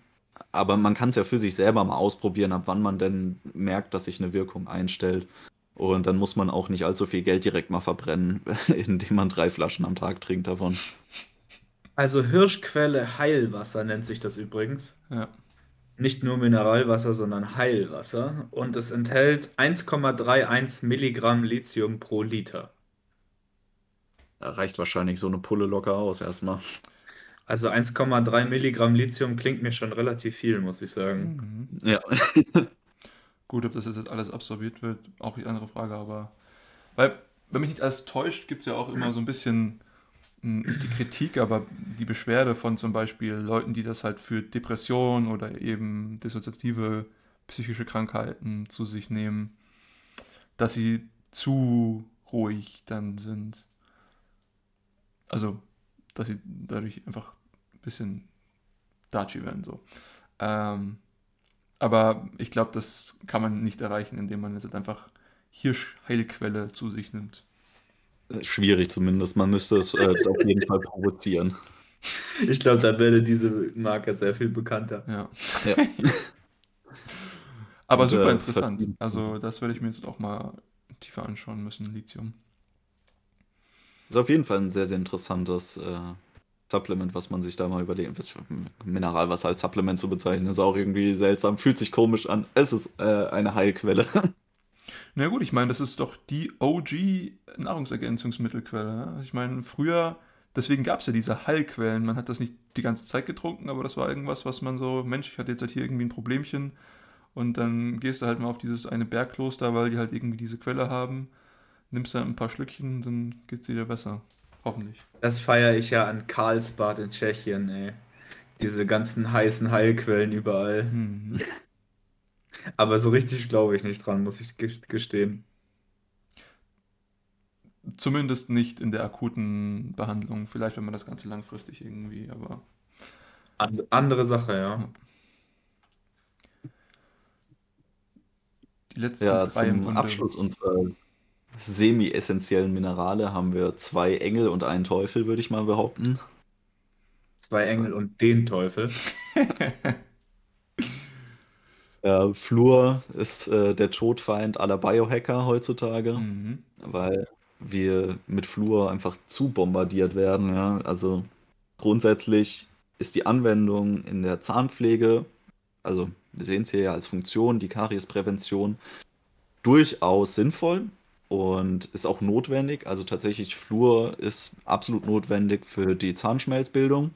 Aber man kann es ja für sich selber mal ausprobieren, ab wann man denn merkt, dass sich eine Wirkung einstellt. Und dann muss man auch nicht allzu viel Geld direkt mal verbrennen, indem man drei Flaschen am Tag trinkt davon. Also Hirschquelle Heilwasser nennt sich das übrigens. Ja. Nicht nur Mineralwasser, sondern Heilwasser. Und es enthält 1,31 Milligramm Lithium pro Liter. Da reicht wahrscheinlich so eine Pulle locker aus erstmal. Also 1,3 Milligramm Lithium klingt mir schon relativ viel, muss ich sagen. Mhm. Ja. Gut, ob das jetzt alles absorbiert wird, auch die andere Frage, aber. Weil, wenn mich nicht alles täuscht, gibt es ja auch immer so ein bisschen, hm, nicht die Kritik, aber die Beschwerde von zum Beispiel Leuten, die das halt für Depressionen oder eben dissoziative psychische Krankheiten zu sich nehmen, dass sie zu ruhig dann sind. Also, dass sie dadurch einfach ein bisschen dachi werden, so. Ähm, aber ich glaube, das kann man nicht erreichen, indem man jetzt einfach Hirschheilquelle zu sich nimmt. Äh, schwierig zumindest. Man müsste es äh, auf jeden Fall provozieren. Ich glaube, da wäre diese Marke sehr viel bekannter. Ja. ja. Aber und, super äh, interessant. Verdient. Also das werde ich mir jetzt auch mal tiefer anschauen müssen, Lithium. Ist auf jeden Fall ein sehr, sehr interessantes äh, Supplement, was man sich da mal überlegt. Mineralwasser als Supplement zu bezeichnen, ist auch irgendwie seltsam, fühlt sich komisch an. Es ist äh, eine Heilquelle. Na gut, ich meine, das ist doch die OG-Nahrungsergänzungsmittelquelle. Also ich meine, früher, deswegen gab es ja diese Heilquellen. Man hat das nicht die ganze Zeit getrunken, aber das war irgendwas, was man so, Mensch, ich hatte jetzt halt hier irgendwie ein Problemchen. Und dann gehst du halt mal auf dieses eine Bergkloster, weil die halt irgendwie diese Quelle haben nimmst dann ein paar Schlückchen, dann geht's wieder besser. Hoffentlich. Das feiere ich ja an Karlsbad in Tschechien, ey. Diese ganzen heißen Heilquellen überall. Mhm. Aber so richtig glaube ich nicht dran, muss ich gestehen. Zumindest nicht in der akuten Behandlung. Vielleicht, wenn man das Ganze langfristig irgendwie, aber. And andere Sache, ja. ja. Die letzten ja, drei zum Abschluss unserer semi-essentiellen Minerale haben wir zwei Engel und einen Teufel, würde ich mal behaupten. Zwei Engel und den Teufel. ja, Fluor ist äh, der Todfeind aller Biohacker heutzutage, mhm. weil wir mit Fluor einfach zu bombardiert werden. Ja? Also grundsätzlich ist die Anwendung in der Zahnpflege, also wir sehen es hier ja als Funktion, die Kariesprävention, durchaus sinnvoll und ist auch notwendig. Also tatsächlich Flur ist absolut notwendig für die Zahnschmelzbildung.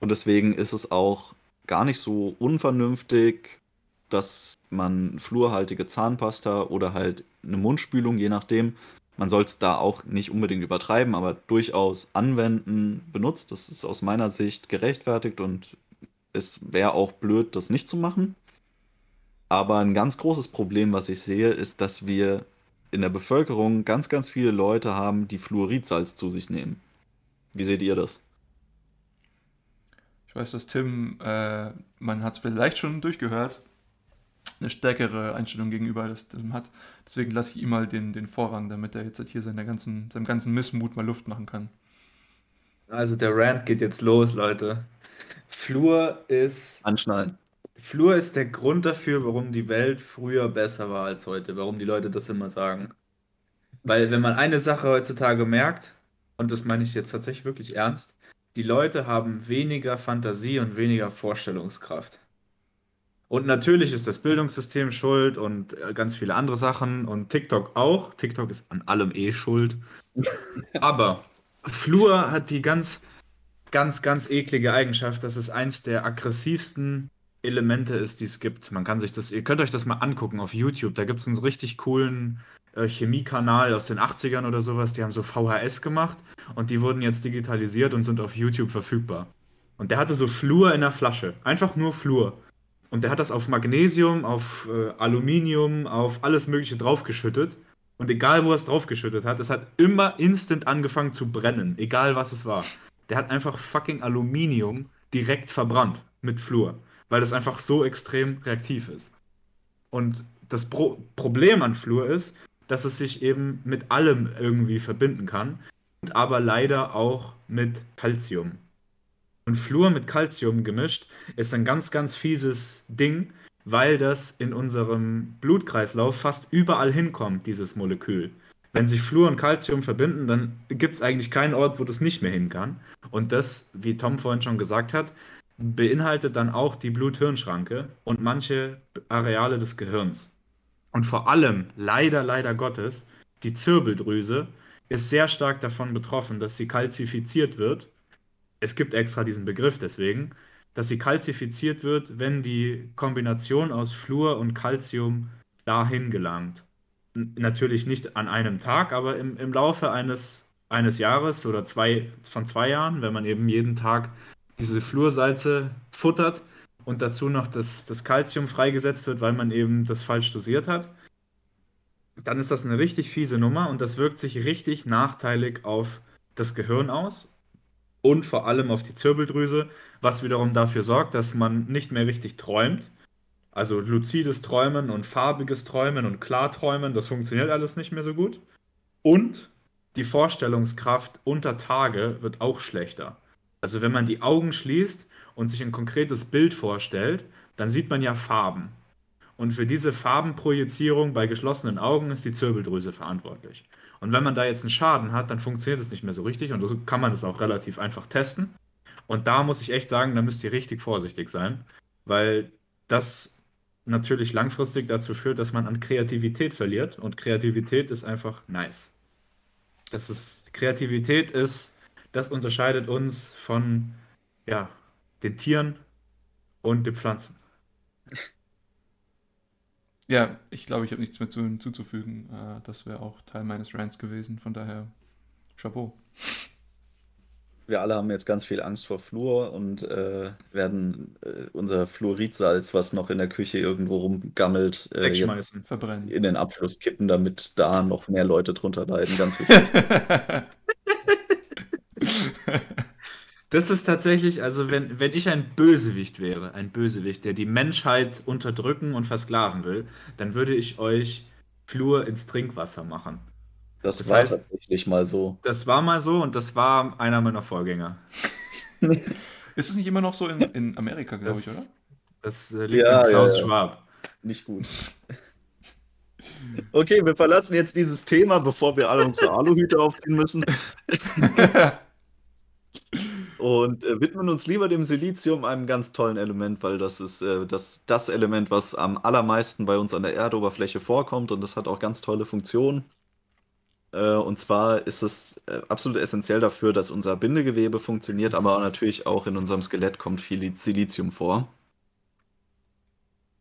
Und deswegen ist es auch gar nicht so unvernünftig, dass man fluorhaltige Zahnpasta oder halt eine Mundspülung, je nachdem, man soll es da auch nicht unbedingt übertreiben, aber durchaus anwenden, benutzt. Das ist aus meiner Sicht gerechtfertigt und es wäre auch blöd, das nicht zu machen. Aber ein ganz großes Problem, was ich sehe, ist, dass wir in der Bevölkerung ganz, ganz viele Leute haben, die Fluoridsalz zu sich nehmen. Wie seht ihr das? Ich weiß, dass Tim, äh, man hat es vielleicht schon durchgehört, eine stärkere Einstellung gegenüber das Tim hat. Deswegen lasse ich ihm mal den, den Vorrang, damit er jetzt halt hier seine ganzen, seinem ganzen Missmut mal Luft machen kann. Also der Rant geht jetzt los, Leute. Fluor ist. Anschnallen. Flur ist der Grund dafür, warum die Welt früher besser war als heute, warum die Leute das immer sagen. Weil wenn man eine Sache heutzutage merkt, und das meine ich jetzt tatsächlich wirklich ernst, die Leute haben weniger Fantasie und weniger Vorstellungskraft. Und natürlich ist das Bildungssystem schuld und äh, ganz viele andere Sachen und TikTok auch. TikTok ist an allem eh schuld. Aber Flur hat die ganz, ganz, ganz eklige Eigenschaft, dass es eins der aggressivsten Elemente ist, die es gibt. Man kann sich das, ihr könnt euch das mal angucken auf YouTube. Da gibt es einen richtig coolen äh, Chemiekanal aus den 80ern oder sowas. Die haben so VHS gemacht und die wurden jetzt digitalisiert und sind auf YouTube verfügbar. Und der hatte so Flur in der Flasche. Einfach nur Flur. Und der hat das auf Magnesium, auf äh, Aluminium, auf alles Mögliche draufgeschüttet. Und egal, wo er es draufgeschüttet hat, es hat immer instant angefangen zu brennen. Egal, was es war. Der hat einfach fucking Aluminium direkt verbrannt mit Flur weil das einfach so extrem reaktiv ist. Und das Pro Problem an Fluor ist, dass es sich eben mit allem irgendwie verbinden kann, aber leider auch mit Calcium. Und Fluor mit Calcium gemischt ist ein ganz, ganz fieses Ding, weil das in unserem Blutkreislauf fast überall hinkommt, dieses Molekül. Wenn sich Fluor und Calcium verbinden, dann gibt es eigentlich keinen Ort, wo das nicht mehr hin kann. Und das, wie Tom vorhin schon gesagt hat, beinhaltet dann auch die Blut-Hirn-Schranke und manche Areale des Gehirns. Und vor allem, leider, leider Gottes, die Zirbeldrüse ist sehr stark davon betroffen, dass sie kalzifiziert wird. Es gibt extra diesen Begriff deswegen, dass sie kalzifiziert wird, wenn die Kombination aus Fluor und Calcium dahin gelangt. Natürlich nicht an einem Tag, aber im, im Laufe eines, eines Jahres oder zwei, von zwei Jahren, wenn man eben jeden Tag diese Fluorsalze futtert und dazu noch das, das Calcium freigesetzt wird, weil man eben das falsch dosiert hat, dann ist das eine richtig fiese Nummer und das wirkt sich richtig nachteilig auf das Gehirn aus und vor allem auf die Zirbeldrüse, was wiederum dafür sorgt, dass man nicht mehr richtig träumt. Also luzides Träumen und farbiges Träumen und Klarträumen, das funktioniert alles nicht mehr so gut. Und die Vorstellungskraft unter Tage wird auch schlechter. Also wenn man die Augen schließt und sich ein konkretes Bild vorstellt, dann sieht man ja Farben. Und für diese Farbenprojizierung bei geschlossenen Augen ist die Zirbeldrüse verantwortlich. Und wenn man da jetzt einen Schaden hat, dann funktioniert es nicht mehr so richtig und so kann man das auch relativ einfach testen. Und da muss ich echt sagen, da müsst ihr richtig vorsichtig sein, weil das natürlich langfristig dazu führt, dass man an Kreativität verliert und Kreativität ist einfach nice. Das ist Kreativität ist, das unterscheidet uns von ja, den Tieren und den Pflanzen. Ja, ich glaube, ich habe nichts mehr zu, hinzuzufügen. Äh, das wäre auch Teil meines Rants gewesen. Von daher, Chapeau. Wir alle haben jetzt ganz viel Angst vor Fluor und äh, werden äh, unser Fluoridsalz, was noch in der Küche irgendwo rumgammelt, äh, wegschmeißen, verbrennen. In den Abfluss kippen, damit da noch mehr Leute drunter leiden. Ganz wichtig. Das ist tatsächlich, also wenn, wenn ich ein Bösewicht wäre, ein Bösewicht, der die Menschheit unterdrücken und versklaven will, dann würde ich euch Flur ins Trinkwasser machen. Das, das war heißt, tatsächlich mal so. Das war mal so und das war einer meiner Vorgänger. ist es nicht immer noch so in, in Amerika, glaube ich, oder? Das äh, liegt ja, in Klaus ja, ja. Schwab. Nicht gut. Okay, wir verlassen jetzt dieses Thema, bevor wir alle unsere Aluhüte aufziehen müssen. und äh, widmen uns lieber dem Silizium, einem ganz tollen Element, weil das ist äh, das, das Element, was am allermeisten bei uns an der Erdoberfläche vorkommt und das hat auch ganz tolle Funktionen. Äh, und zwar ist es äh, absolut essentiell dafür, dass unser Bindegewebe funktioniert, aber natürlich auch in unserem Skelett kommt viel Silizium vor.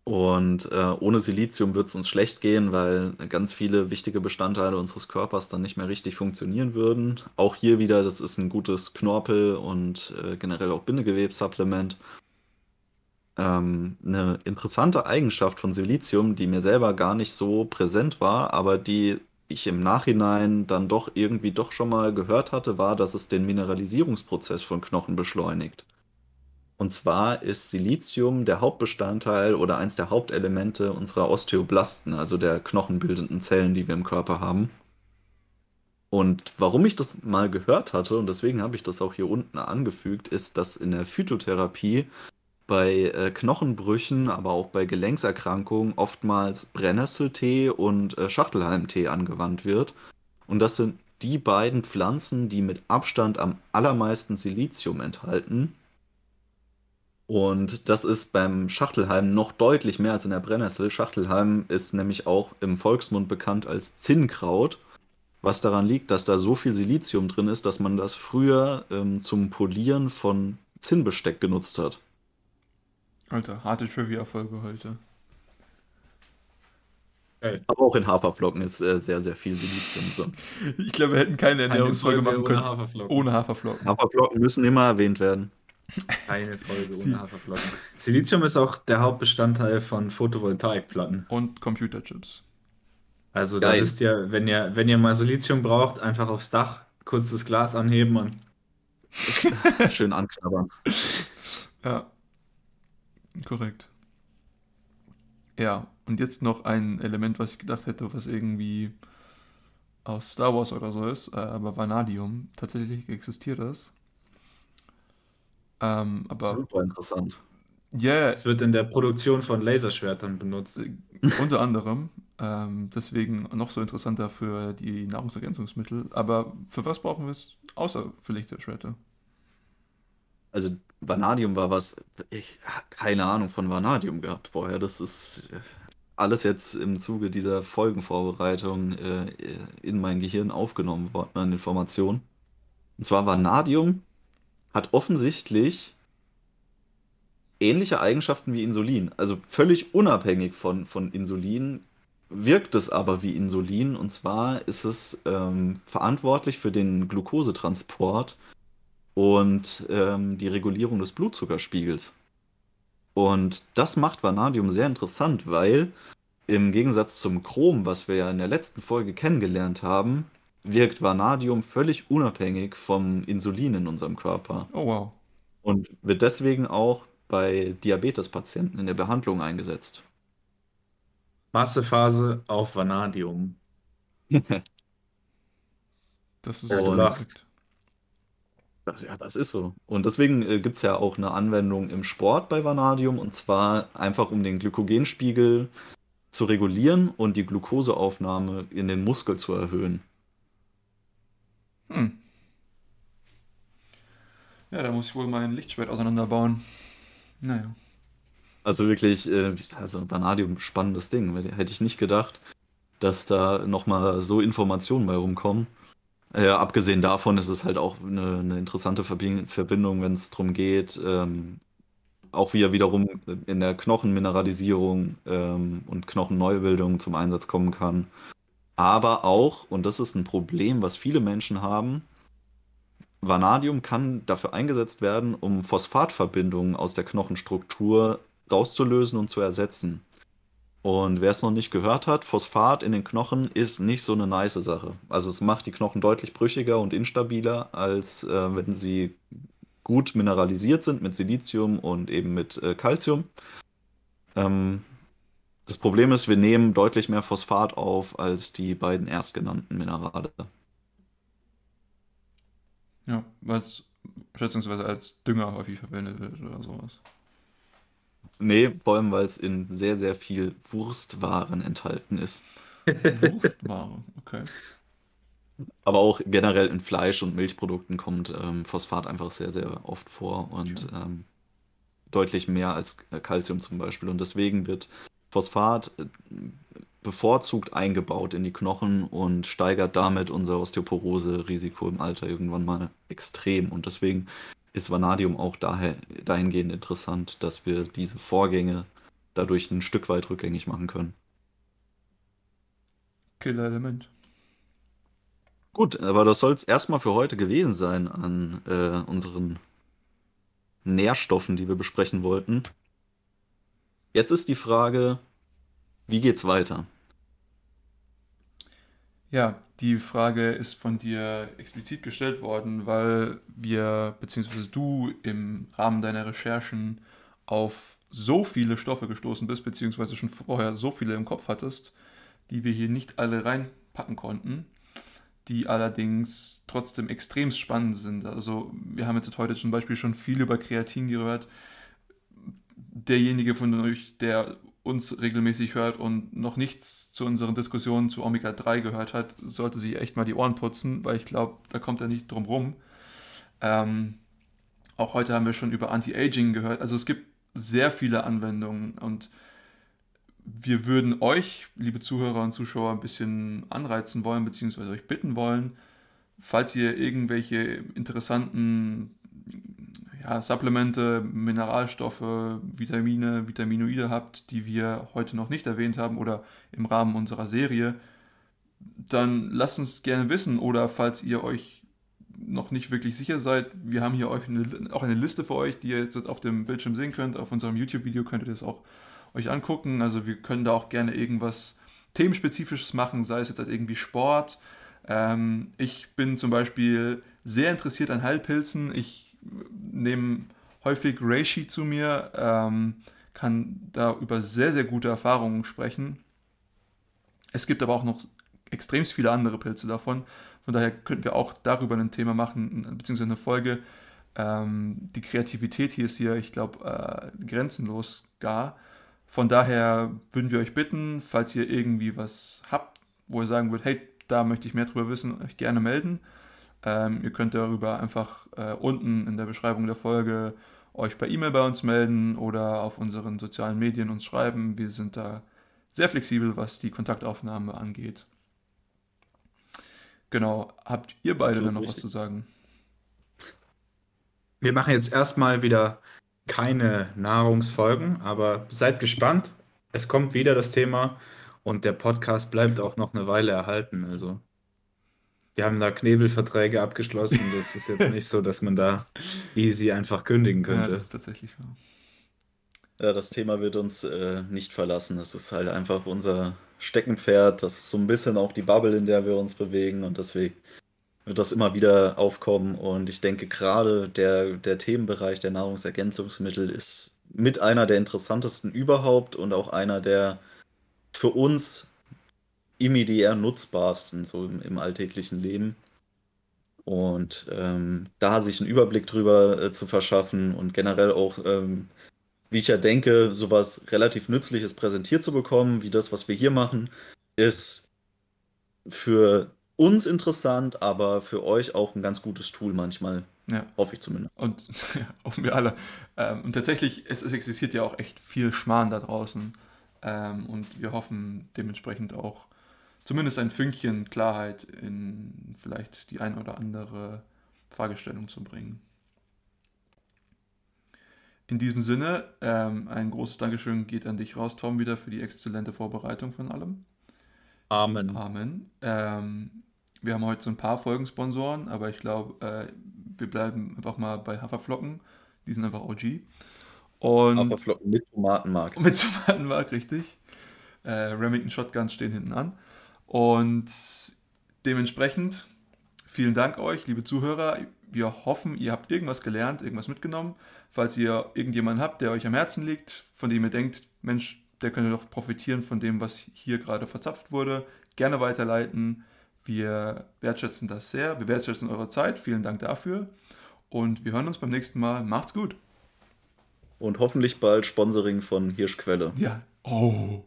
Und äh, ohne Silizium wird es uns schlecht gehen, weil ganz viele wichtige Bestandteile unseres Körpers dann nicht mehr richtig funktionieren würden. Auch hier wieder, das ist ein gutes Knorpel und äh, generell auch Bindegewebssupplement. Ähm, eine interessante Eigenschaft von Silizium, die mir selber gar nicht so präsent war, aber die ich im Nachhinein dann doch irgendwie doch schon mal gehört hatte, war, dass es den Mineralisierungsprozess von Knochen beschleunigt. Und zwar ist Silizium der Hauptbestandteil oder eins der Hauptelemente unserer Osteoblasten, also der knochenbildenden Zellen, die wir im Körper haben. Und warum ich das mal gehört hatte, und deswegen habe ich das auch hier unten angefügt, ist, dass in der Phytotherapie bei äh, Knochenbrüchen, aber auch bei Gelenkserkrankungen oftmals Brennnesseltee und äh, Schachtelhalmtee angewandt wird. Und das sind die beiden Pflanzen, die mit Abstand am allermeisten Silizium enthalten. Und das ist beim Schachtelhalm noch deutlich mehr als in der Brennnessel. Schachtelhalm ist nämlich auch im Volksmund bekannt als Zinnkraut, was daran liegt, dass da so viel Silizium drin ist, dass man das früher ähm, zum Polieren von Zinnbesteck genutzt hat. Alter, harte Trivia-Folge heute. Aber auch in Haferflocken ist äh, sehr, sehr viel Silizium drin. Ich glaube, wir hätten keine Ernährungsfolge machen können. Ohne Haferflocken. Ohne Haferflocken. Haferflocken müssen immer erwähnt werden. Keine Folge ohne Haferflocken. Silizium ist auch der Hauptbestandteil von Photovoltaikplatten. Und Computerchips. Also da wisst ihr, wenn ihr, wenn ihr mal Silizium braucht, einfach aufs Dach, kurz das Glas anheben und schön anknabbern. Ja. Korrekt. Ja, und jetzt noch ein Element, was ich gedacht hätte, was irgendwie aus Star Wars oder so ist, äh, aber Vanadium. Tatsächlich existiert das. Ähm, aber Super interessant. Ja, yeah. Es wird in der Produktion von Laserschwertern benutzt. Äh, unter anderem. Ähm, deswegen noch so interessanter für die Nahrungsergänzungsmittel. Aber für was brauchen wir es außer für Laserschwerter? Also Vanadium war was, ich habe keine Ahnung von Vanadium gehabt vorher. Das ist äh, alles jetzt im Zuge dieser Folgenvorbereitung äh, in mein Gehirn aufgenommen worden an Informationen. Und zwar Vanadium hat offensichtlich ähnliche Eigenschaften wie Insulin. Also völlig unabhängig von, von Insulin wirkt es aber wie Insulin. Und zwar ist es ähm, verantwortlich für den Glukosetransport und ähm, die Regulierung des Blutzuckerspiegels. Und das macht Vanadium sehr interessant, weil im Gegensatz zum Chrom, was wir ja in der letzten Folge kennengelernt haben, wirkt Vanadium völlig unabhängig vom Insulin in unserem Körper. Oh wow. Und wird deswegen auch bei Diabetespatienten in der Behandlung eingesetzt. Massephase auf Vanadium. das ist und, Ja, das ist so. Und deswegen äh, gibt es ja auch eine Anwendung im Sport bei Vanadium und zwar einfach um den Glykogenspiegel zu regulieren und die Glukoseaufnahme in den Muskel zu erhöhen. Hm. Ja, da muss ich wohl mein Lichtschwert auseinanderbauen. Naja. Also wirklich, äh, also Vanadium, spannendes Ding. Hätte ich nicht gedacht, dass da nochmal so Informationen bei rumkommen. Äh, abgesehen davon ist es halt auch eine, eine interessante Verbindung, wenn es darum geht, ähm, auch wie er wiederum in der Knochenmineralisierung ähm, und Knochenneubildung zum Einsatz kommen kann. Aber auch, und das ist ein Problem, was viele Menschen haben, Vanadium kann dafür eingesetzt werden, um Phosphatverbindungen aus der Knochenstruktur rauszulösen und zu ersetzen. Und wer es noch nicht gehört hat, Phosphat in den Knochen ist nicht so eine nice Sache. Also es macht die Knochen deutlich brüchiger und instabiler, als äh, wenn sie gut mineralisiert sind mit Silizium und eben mit äh, Calcium. Ähm, das Problem ist, wir nehmen deutlich mehr Phosphat auf als die beiden erstgenannten Minerale. Ja, was schätzungsweise als Dünger häufig verwendet wird oder sowas. Nee, vor allem, weil es in sehr, sehr viel Wurstwaren enthalten ist. Wurstware, okay. Aber auch generell in Fleisch und Milchprodukten kommt ähm, Phosphat einfach sehr, sehr oft vor und ähm, deutlich mehr als Calcium zum Beispiel. Und deswegen wird Phosphat äh, bevorzugt eingebaut in die Knochen und steigert damit unser Osteoporose-Risiko im Alter irgendwann mal extrem. Und deswegen ist Vanadium auch daher, dahingehend interessant, dass wir diese Vorgänge dadurch ein Stück weit rückgängig machen können. Killer-Element. Gut, aber das soll es erstmal für heute gewesen sein an äh, unseren Nährstoffen, die wir besprechen wollten. Jetzt ist die Frage, wie geht's weiter? Ja, die Frage ist von dir explizit gestellt worden, weil wir, beziehungsweise du im Rahmen deiner Recherchen auf so viele Stoffe gestoßen bist, beziehungsweise schon vorher so viele im Kopf hattest, die wir hier nicht alle reinpacken konnten, die allerdings trotzdem extrem spannend sind. Also wir haben jetzt heute zum Beispiel schon viel über Kreatin gehört. Derjenige von euch, der uns regelmäßig hört und noch nichts zu unseren Diskussionen zu Omega-3 gehört hat, sollte sich echt mal die Ohren putzen, weil ich glaube, da kommt er nicht drum rum. Ähm, auch heute haben wir schon über Anti-Aging gehört. Also es gibt sehr viele Anwendungen und wir würden euch, liebe Zuhörer und Zuschauer, ein bisschen anreizen wollen, beziehungsweise euch bitten wollen, falls ihr irgendwelche interessanten ja, Supplemente, Mineralstoffe, Vitamine, Vitaminoide habt, die wir heute noch nicht erwähnt haben oder im Rahmen unserer Serie, dann lasst uns gerne wissen oder falls ihr euch noch nicht wirklich sicher seid, wir haben hier euch eine, auch eine Liste für euch, die ihr jetzt auf dem Bildschirm sehen könnt. Auf unserem YouTube-Video könnt ihr das auch euch angucken. Also wir können da auch gerne irgendwas themenspezifisches machen, sei es jetzt halt irgendwie Sport. Ähm, ich bin zum Beispiel sehr interessiert an Heilpilzen. Ich nehmen häufig Reishi zu mir, ähm, kann da über sehr, sehr gute Erfahrungen sprechen. Es gibt aber auch noch extrem viele andere Pilze davon. Von daher könnten wir auch darüber ein Thema machen, beziehungsweise eine Folge. Ähm, die Kreativität hier ist hier, ich glaube, äh, grenzenlos gar. Von daher würden wir euch bitten, falls ihr irgendwie was habt, wo ihr sagen würdet, hey, da möchte ich mehr drüber wissen, euch gerne melden. Ähm, ihr könnt darüber einfach äh, unten in der Beschreibung der Folge euch per E-Mail bei uns melden oder auf unseren sozialen Medien uns schreiben. Wir sind da sehr flexibel, was die Kontaktaufnahme angeht. Genau, habt ihr beide denn noch richtig. was zu sagen? Wir machen jetzt erstmal wieder keine Nahrungsfolgen, aber seid gespannt. Es kommt wieder das Thema und der Podcast bleibt auch noch eine Weile erhalten. Also die haben da Knebelverträge abgeschlossen. Das ist jetzt nicht so, dass man da easy einfach kündigen könnte. Ja, das ist tatsächlich wahr. Ja, das Thema wird uns äh, nicht verlassen. Das ist halt einfach unser Steckenpferd. Das ist so ein bisschen auch die Bubble, in der wir uns bewegen. Und deswegen wird das immer wieder aufkommen. Und ich denke, gerade der, der Themenbereich der Nahrungsergänzungsmittel ist mit einer der interessantesten überhaupt und auch einer der für uns immediär nutzbarsten, so im, im alltäglichen Leben. und ähm, da sich einen Überblick drüber äh, zu verschaffen und generell auch, ähm, wie ich ja denke, sowas relativ Nützliches präsentiert zu bekommen, wie das, was wir hier machen, ist für uns interessant, aber für euch auch ein ganz gutes Tool manchmal. Ja. Hoffe ich zumindest. Und ja, hoffen wir alle. Ähm, und tatsächlich, es, es, existiert ja auch echt viel Schmarrn da draußen. Ähm, und wir hoffen dementsprechend auch zumindest ein Fünkchen Klarheit in vielleicht die ein oder andere Fragestellung zu bringen. In diesem Sinne, ähm, ein großes Dankeschön geht an dich raus, Tom, wieder für die exzellente Vorbereitung von allem. Amen. Amen. Ähm, wir haben heute so ein paar Folgensponsoren, aber ich glaube, äh, wir bleiben einfach mal bei Haferflocken. Die sind einfach OG. Und Haferflocken mit Tomatenmark. Mit Tomatenmark, richtig. Äh, Remington Shotguns stehen hinten an. Und dementsprechend vielen Dank euch, liebe Zuhörer. Wir hoffen, ihr habt irgendwas gelernt, irgendwas mitgenommen. Falls ihr irgendjemanden habt, der euch am Herzen liegt, von dem ihr denkt, Mensch, der könnte doch profitieren von dem, was hier gerade verzapft wurde, gerne weiterleiten. Wir wertschätzen das sehr. Wir wertschätzen eure Zeit. Vielen Dank dafür. Und wir hören uns beim nächsten Mal. Macht's gut. Und hoffentlich bald Sponsoring von Hirschquelle. Ja. Oh.